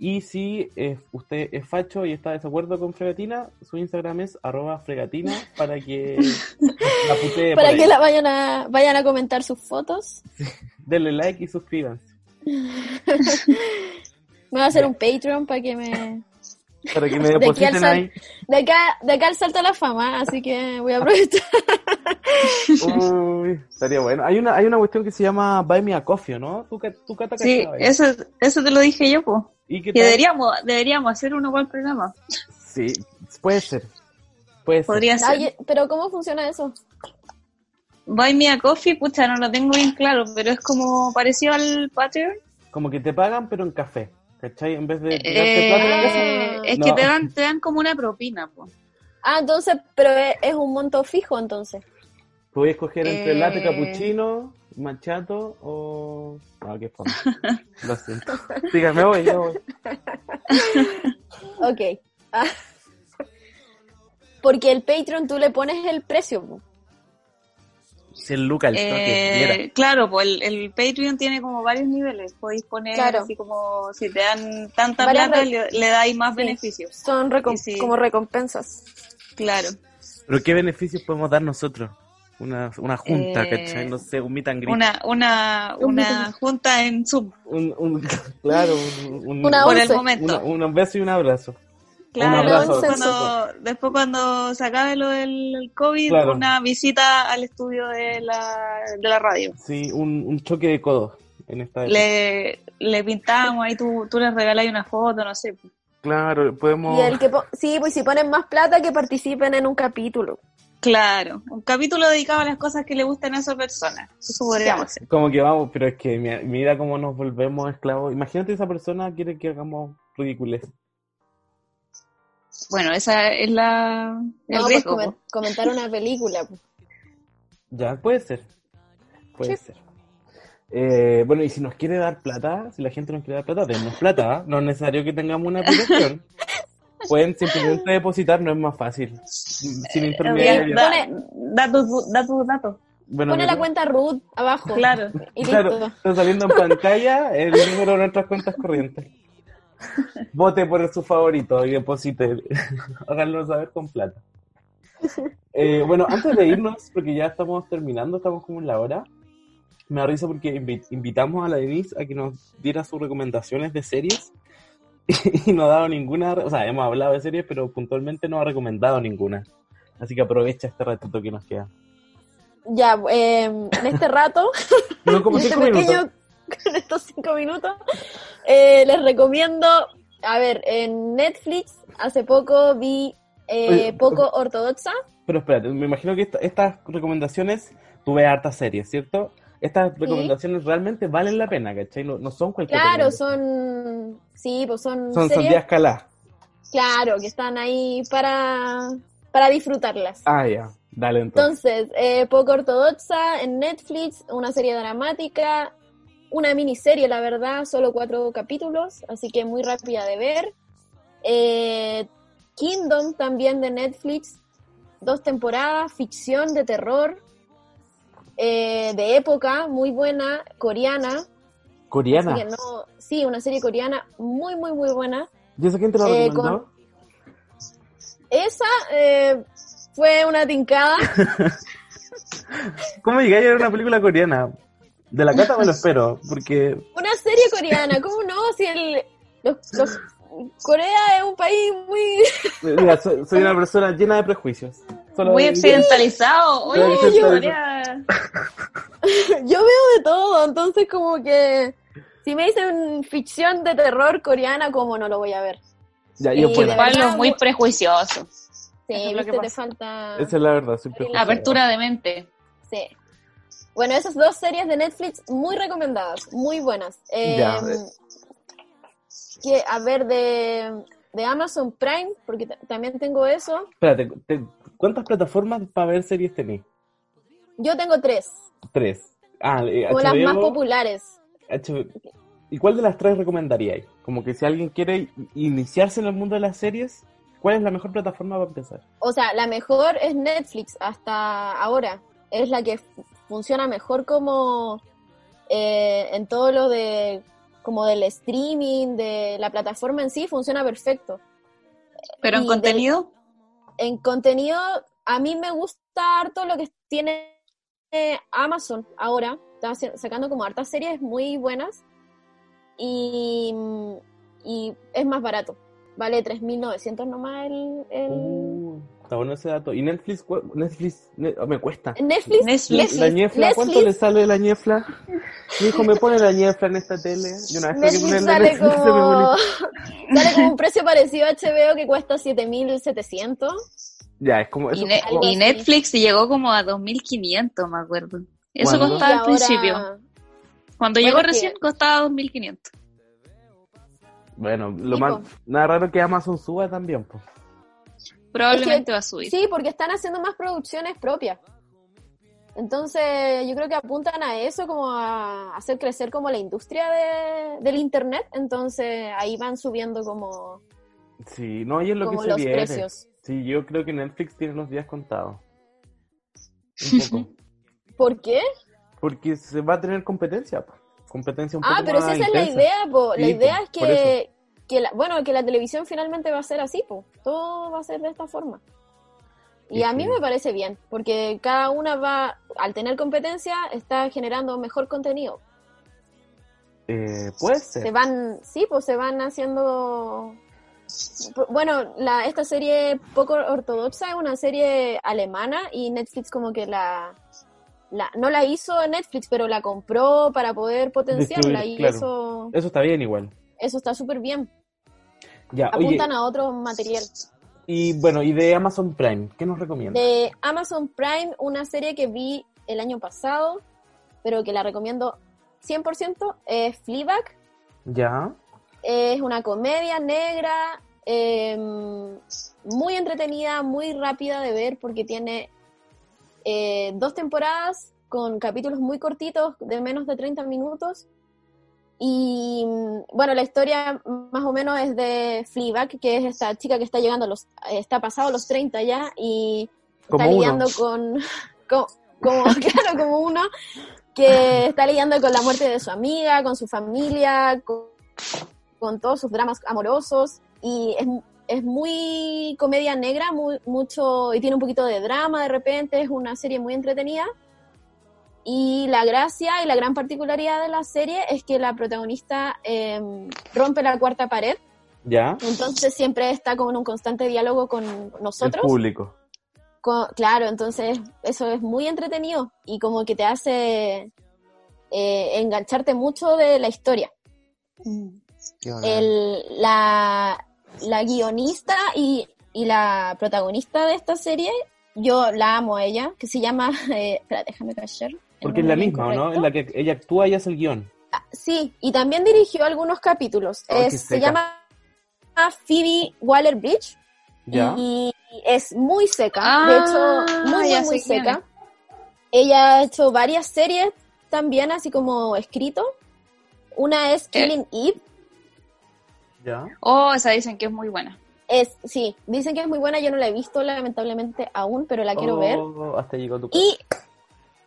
Y si eh, usted es facho y está de desacuerdo con Fregatina, su Instagram es arroba fregatina para que la putee Para ahí. que la vayan a, vayan a comentar sus fotos. Denle like y suscríbanse. Me voy a hacer un Patreon para que me... Para que me depositen sal- ahí. De acá, de acá al salto a la fama, así que voy a aprovechar. Uy, estaría bueno. Hay una, hay una cuestión que se llama Buy Me a Coffee, ¿no? ¿Tú, tú Cata, Sí, eso, eso te lo dije yo, pues. ¿Y Que deberíamos, deberíamos hacer uno para el programa. Sí, puede ser. Puede ser. Podría ser. Pero ¿cómo funciona eso? Buy Me a Coffee, pucha, no lo tengo bien claro, pero es como parecido al Patreon. Como que te pagan, pero en café. ¿Cachai? En vez de tirarte Eh, plata en la casa. es No. que te dan, te dan como una propina, pues. Ah, entonces, pero es, es un monto fijo entonces. Puedes escoger entre Eh. latte cappuccino, machato o... Ah, qué fome. Lo siento. Diga, me voy, me voy. Ok. Ah. Porque el Patreon tú le pones el precio. po. 100 lucas el toque, Eh, claro, pues el, el Patreon tiene como varios niveles. Podéis poner Claro. así como si te dan tanta Varias plata, le, le dais más Sí. beneficios. Son recom- como recompensas. Claro. Pero ¿qué beneficios podemos dar nosotros? Una, una junta, Eh, ¿cachai? No sé, un meet and greet. Una, una, Un una junta en Zoom Un, un- claro, un, un- Una por once. el momento. una- un beso y un abrazo. Claro, abrazo. después cuando, después cuando se acabe lo del COVID, Claro. una visita al estudio de la, de la radio. Sí, un, un choque de codos en esta época. Le, le pintamos, ahí tú, tú les regalas una foto, no sé. Claro, podemos... Y el que po- sí, pues si ponen más plata que participen en un capítulo. Claro, un capítulo dedicado a las cosas que le gustan a esa persona. Eso podríamos. Como que vamos, pero es que mira, cómo nos volvemos esclavos. Imagínate esa persona quiere que hagamos ridiculez. Bueno, esa es la el No, pues riesgo. comentar una película. Ya, puede ser. Puede ser. Eh, bueno, y si nos quiere dar plata, si la gente nos quiere dar plata, dennos plata. No es necesario que tengamos una aplicación. Pueden simplemente depositar, no es más fácil. Sin intermediario. Da, Pone- da tus da tus datos. Bueno, Pone la mira, cuenta root abajo. Claro. Y Claro, listo. está saliendo en pantalla el número de nuestras cuentas corrientes. Vote por su favorito y deposite. Háganlo saber con plata. Eh, bueno, antes de irnos, porque ya estamos terminando, estamos como en la hora. Me da risa porque invi- invitamos a la Denise a que nos diera sus recomendaciones de series y no ha dado ninguna. O sea, hemos hablado de series, pero puntualmente no ha recomendado ninguna. Así que aprovecha este ratito que nos queda. Ya, eh, en este rato, No, como en este minutos. en estos cinco minutos, eh, les recomiendo, a ver, en Netflix hace poco vi eh, Oye, Poco Ortodoxa. Pero espérate, me imagino que esta- estas recomendaciones, tú ves hartas series, ¿cierto? Estas recomendaciones realmente valen la pena, ¿cachai? No, no son cualquier Claro, son. Sí, pues son. Son series, días calá. Claro, que están ahí para, para disfrutarlas. Ah, ya. Dale entonces. Entonces, eh, Poco Ortodoxa en Netflix, una serie dramática, una miniserie, la verdad, solo cuatro capítulos, así que muy rápida de ver. Eh, Kingdom también de Netflix, dos temporadas, ficción de terror, eh, de época, muy buena, coreana. Coreana. Así que no- sí, una serie coreana muy, muy, muy buena. ¿Y eso quién te lo ha Eh, recomendado? Esa eh, fue una tincada. ¿Cómo llegáis a ver una película coreana? De la cata me lo espero, porque Una serie coreana, ¿cómo no? Si el, los, los- Corea es un país muy... mira, soy, soy una persona llena de prejuicios. Solo Muy occidentalizado. Oye, yo veo de todo, entonces como que... Si me dicen ficción de terror coreana, ¿cómo no lo voy a ver? Ya, yo Y Pablo es muy prejuicioso. Sí, es lo que viste, te falta... Esa es la verdad, prejuicioso. Apertura de mente. Sí. Bueno, esas dos series de Netflix muy recomendadas, muy buenas. Eh, Ya. Que, a ver, de, de Amazon Prime, porque también tengo eso. Espérate, te- ¿cuántas plataformas para ver series tenéis? Yo tengo tres, Tres. Ah, eh, como las más populares. HBO. ¿Y cuál de las tres recomendaríais? Como que si alguien quiere iniciarse en el mundo de las series, ¿cuál es la mejor plataforma para empezar? O sea, la mejor es Netflix hasta ahora. Es la que funciona mejor como eh, en todo lo de como del streaming, de la plataforma en sí, funciona perfecto. Pero en del- contenido, En contenido, a mí me gusta harto lo que tiene eh, Amazon ahora. Está sacando como hartas series muy buenas y, y es más barato. Vale 3.900 nomás el... el... Uh, está bueno ese dato. ¿Y Netflix? Netflix ne- oh, me cuesta. Netflix, Netflix. ¿La ñefla? ¿Cuánto le sale la ñefla? Mi hijo me pone la ñefla en esta tele. Y una vez que Netflix sale Netflix como, sale como un precio parecido a HBO que cuesta 7.700. Ya, es como eso. y, Ne-. Netflix llegó como a 2.500, me acuerdo. Eso ¿Cuándo? costaba Y al ahora- principio. Cuando Bueno, llegó recién costaba 2.500. Bueno, lo más, nada raro que Amazon suba también, pues. Probablemente va a subir. Sí, porque están haciendo más producciones propias. Entonces, yo creo que apuntan a eso, como a hacer crecer como la industria de- del Internet. Entonces, ahí van subiendo como, Sí, no, y es lo que se los viene. precios. Sí, yo creo que Netflix tiene los días contados. Un poco. ¿Por qué? Porque se va a tener competencia, po. Competencia un poco Ah, pero si más esa es la idea, po. La Sí, idea po, es por que, que la, bueno, que la televisión finalmente va a ser así, po. Todo va a ser de esta forma. Y a mí sí. me parece bien, porque cada una va, al tener competencia, está generando mejor contenido. Eh, puede ser. Se van, sí, pues se van haciendo... Bueno, la, esta serie poco ortodoxa es una serie alemana y Netflix como que la, la no la hizo Netflix, pero la compró para poder potenciarla Distribuir, y claro. eso, Eso está bien igual. eso está súper bien. Ya, oye, Apuntan a otro material. y bueno, y de Amazon Prime, ¿qué nos recomiendas? De Amazon Prime, una serie que vi el año pasado, pero que la recomiendo 100%, es Fleabag. Ya. Es una comedia negra, eh, muy entretenida, muy rápida de ver porque tiene eh, dos temporadas con capítulos muy cortitos de menos de 30 minutos. Y mm, bueno, la historia más o menos es de Fleabag, que es esta chica que está llegando a los, está pasado los 30 ya y Como está uno. lidiando con, con- como, claro, como uno que está lidiando con la muerte de su amiga, con su familia, con, con todos sus dramas amorosos y es, es muy comedia negra, muy, mucho y tiene un poquito de drama de repente, es una serie muy entretenida. Y la gracia y la gran particularidad de la serie es que la protagonista eh, rompe la cuarta pared, Ya. entonces siempre está como en un constante diálogo con El nosotros. público. Co- claro, entonces eso es muy entretenido y como que te hace eh, engancharte mucho de la historia. El, la, la guionista y, y la protagonista de esta serie yo la amo a ella, que se llama, eh, espera, déjame callar. Porque es la misma, ¿o ¿no? En la que ella actúa y hace el guion. Ah, Sí, y también dirigió algunos capítulos. Oh, Es- se llama Phoebe Waller-Bridge ¿Ya? y es muy seca. Ah, de hecho, muy, muy, muy seca. Ella ha hecho varias series también, así como escrito. Una es Eh. Killing Eve. ¿Ya? Oh, esa dicen que es muy buena. Es, sí, dicen que es muy buena. Yo no la he visto lamentablemente aún, pero la quiero ver. Oh, Hasta llegó tu Y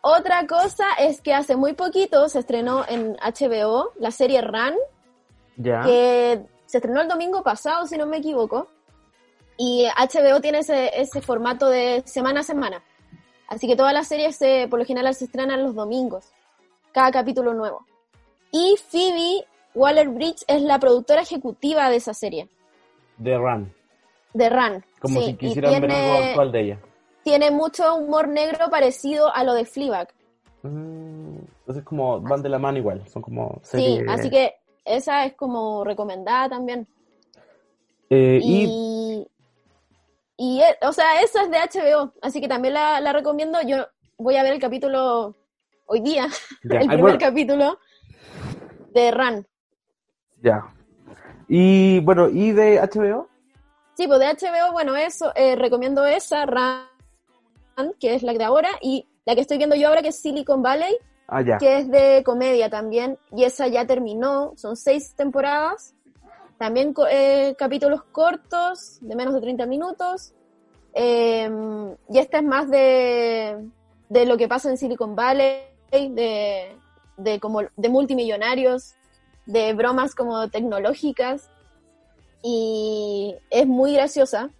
otra cosa es que hace muy poquito se estrenó en HBO la serie Run, ¿Ya? que se estrenó el domingo pasado, si no me equivoco. Y HBO tiene ese, ese formato de semana a semana. Así que todas las series se, por lo general se estrenan los domingos. Cada capítulo nuevo. Y Phoebe Waller-Bridge es la productora ejecutiva de esa serie, De Run. de Run. Como Sí, si quisieran ver algo actual de ella. Tiene mucho humor negro parecido a lo de Fleabag. Mm, Entonces como van de la mano igual. Son como Sí, así que esa es como recomendada también. Eh, y... Y, y, eh, o sea, eso es de HBO, así que también la, la recomiendo. Yo voy a ver el capítulo hoy día, el primer bueno, capítulo de Run. ya. Y bueno, ¿y de HBO? Sí, pues de HBO, bueno, eso, eh, recomiendo esa, Run, que es la de ahora, y la que estoy viendo yo ahora, que es Silicon Valley, Ah, ya. que es de comedia también, y esa ya terminó, son seis temporadas, también eh, capítulos cortos, de menos de 30 minutos, eh, y esta es más de, de lo que pasa en Silicon Valley, de, de, como, de multimillonarios, de bromas como tecnológicas, y es muy graciosa,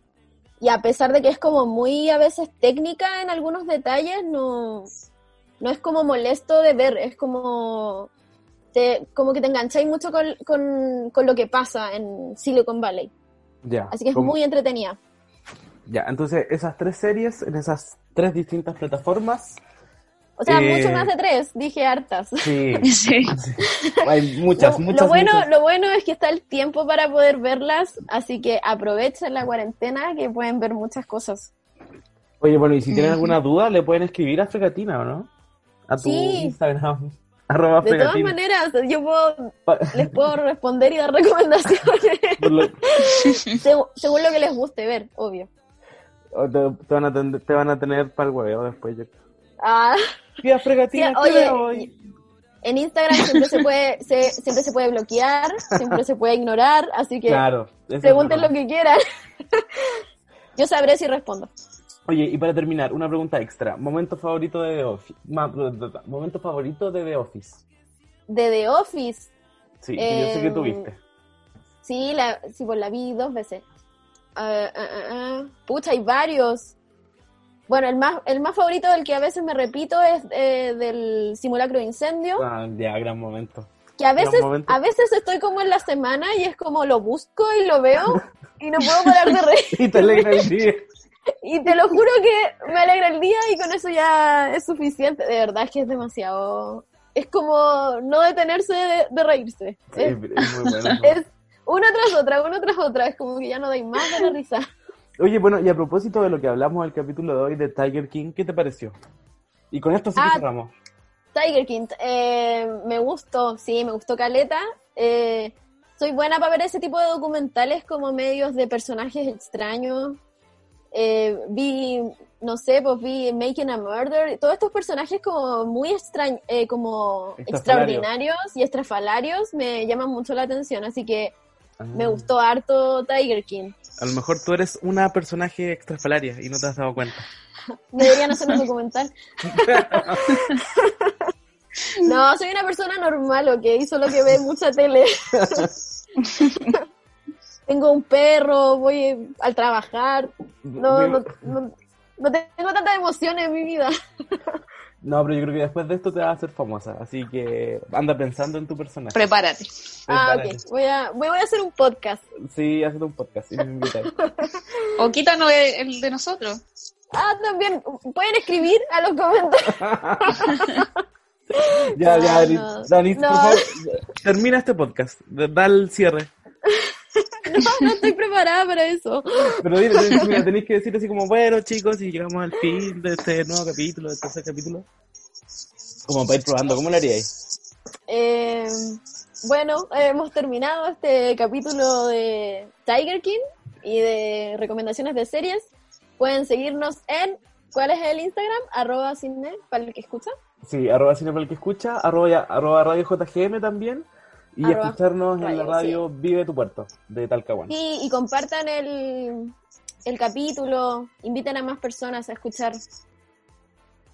y a pesar de que es como muy a veces técnica en algunos detalles, no, no es como molesto de ver, es como, te, como que te engancháis mucho con, con, con lo que pasa en Silicon Valley. Ya. Así que es Como- muy entretenida. Ya, entonces esas tres series en esas tres distintas plataformas. O sea, Eh, mucho más de tres, dije hartas. Sí. Sí. Hay muchas, lo, muchas. lo bueno, muchas. lo bueno es que está el tiempo para poder verlas, así que aprovechen la cuarentena que pueden ver muchas cosas. Oye, bueno, y si tienen alguna duda, le pueden escribir a Fregatina, ¿o no? A tu Sí. Instagram. Arroba De todas maneras, yo puedo, les puedo responder y dar recomendaciones lo- según, según lo que les guste ver, obvio. o te, te van a te van a tener para el huevo después. Yo. Ah, Tía Fregatina, Sí, ¿qué oye, hoy? en Instagram siempre se puede, se- siempre se puede bloquear, siempre se puede ignorar, así que Claro. pregunten lo que quieran. Yo sabré si respondo. Oye, y para terminar, una pregunta extra. ¿Momento favorito de The Office? ¿Momento favorito de The Office? De The Office, Sí, yo sé que Em, tuviste. sí, la, sí, pues la vi dos veces. Ah. Pucha, hay varios. Bueno, el más, el más favorito del que a veces me repito es eh, del simulacro de incendio, Ah, ya, gran momento. que a veces, a veces estoy como en la semana y es como lo busco y lo veo y no puedo parar de reír. Y te alegra el día. Y te lo juro que me alegra el día y con eso ya es suficiente. De verdad es que es demasiado. Es como no detenerse de, de reírse. Sí, Es, es muy bueno. es una tras otra, una tras otra. Es como que ya no doy más de la risa. Oye, bueno, y a propósito de lo que hablamos del capítulo de hoy de Tiger King, ¿qué te pareció? Y con esto sí que Ah, cerramos. Tiger King, eh, me gustó, sí, me gustó Caleta. Eh, soy buena para ver ese tipo de documentales como medios de personajes extraños. Eh, vi, no sé, pues vi Making a Murder, todos estos personajes como muy extraños, como Estrafalarios. extraordinarios y estrafalarios me llaman mucho la atención, así que me Ah, gustó harto Tiger King. A lo mejor tú eres una personaje extrafalaria y no te has dado cuenta. Deberían hacer un documental. No, soy una persona normal, ok, solo que ve mucha tele. Tengo un perro, voy al trabajar. No, no, no, no tengo tantas emociones en mi vida. No, pero yo creo que después de esto te vas a hacer famosa, así que anda pensando en tu personaje. Prepárate. Ah, ok. Voy a, voy, voy a hacer un podcast. Sí, hazte un podcast y me invitáis. O quítanos el, el de nosotros. Ah, también. Pueden escribir a los comentarios. ya, ya, No, Dani, no. Dani, por No. favor, termina este podcast. Da el cierre. no estoy preparada para eso. Pero dile, mira, tenéis que decir así como, bueno chicos, y llegamos al fin de este nuevo capítulo, de este tercer capítulo. Como para ir probando, ¿cómo lo haríais? Eh, bueno, hemos terminado este capítulo de Tiger King y de recomendaciones de series. Pueden seguirnos en, ¿cuál es el Instagram? Arroba cine para el que escucha. Sí, arroba cine para el que escucha, arroba, arroba radio JGM también, y Arroba escucharnos en la radio, Vive tu Puerto, de Talcahuán. Y, y compartan el, el capítulo, inviten a más personas a escuchar.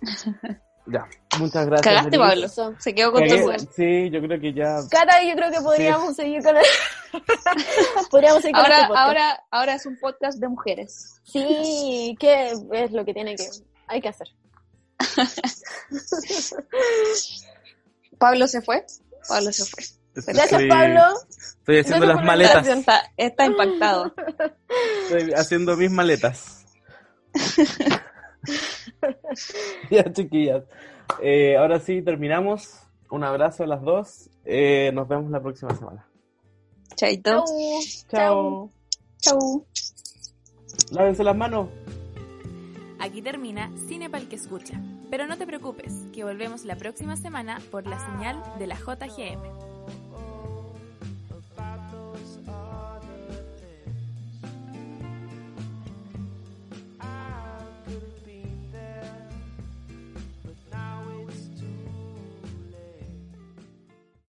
Ya, muchas gracias. Cagaste. Pablo. Se quedó con tu lugar. Sí, yo creo que ya... Cata, yo creo que podríamos seguir con el... podríamos seguir con Ahora, este podcast. ahora, ahora es un podcast de mujeres. Sí, ¿qué es lo que tiene que... hay que hacer? Pablo se fue. Pablo se fue. Gracias, Estoy- Pablo. Estoy haciendo Gracias las maletas. Está, está impactado. Estoy haciendo mis maletas. ya, chiquillas. Eh, ahora sí, terminamos. Un abrazo a las dos. Eh, nos vemos la próxima semana. Chaito. Chau. Chao. Chau. Lávense las manos. Aquí termina Cine Pal que escucha. Pero no te preocupes, que volvemos la próxima semana por la señal de la JGM.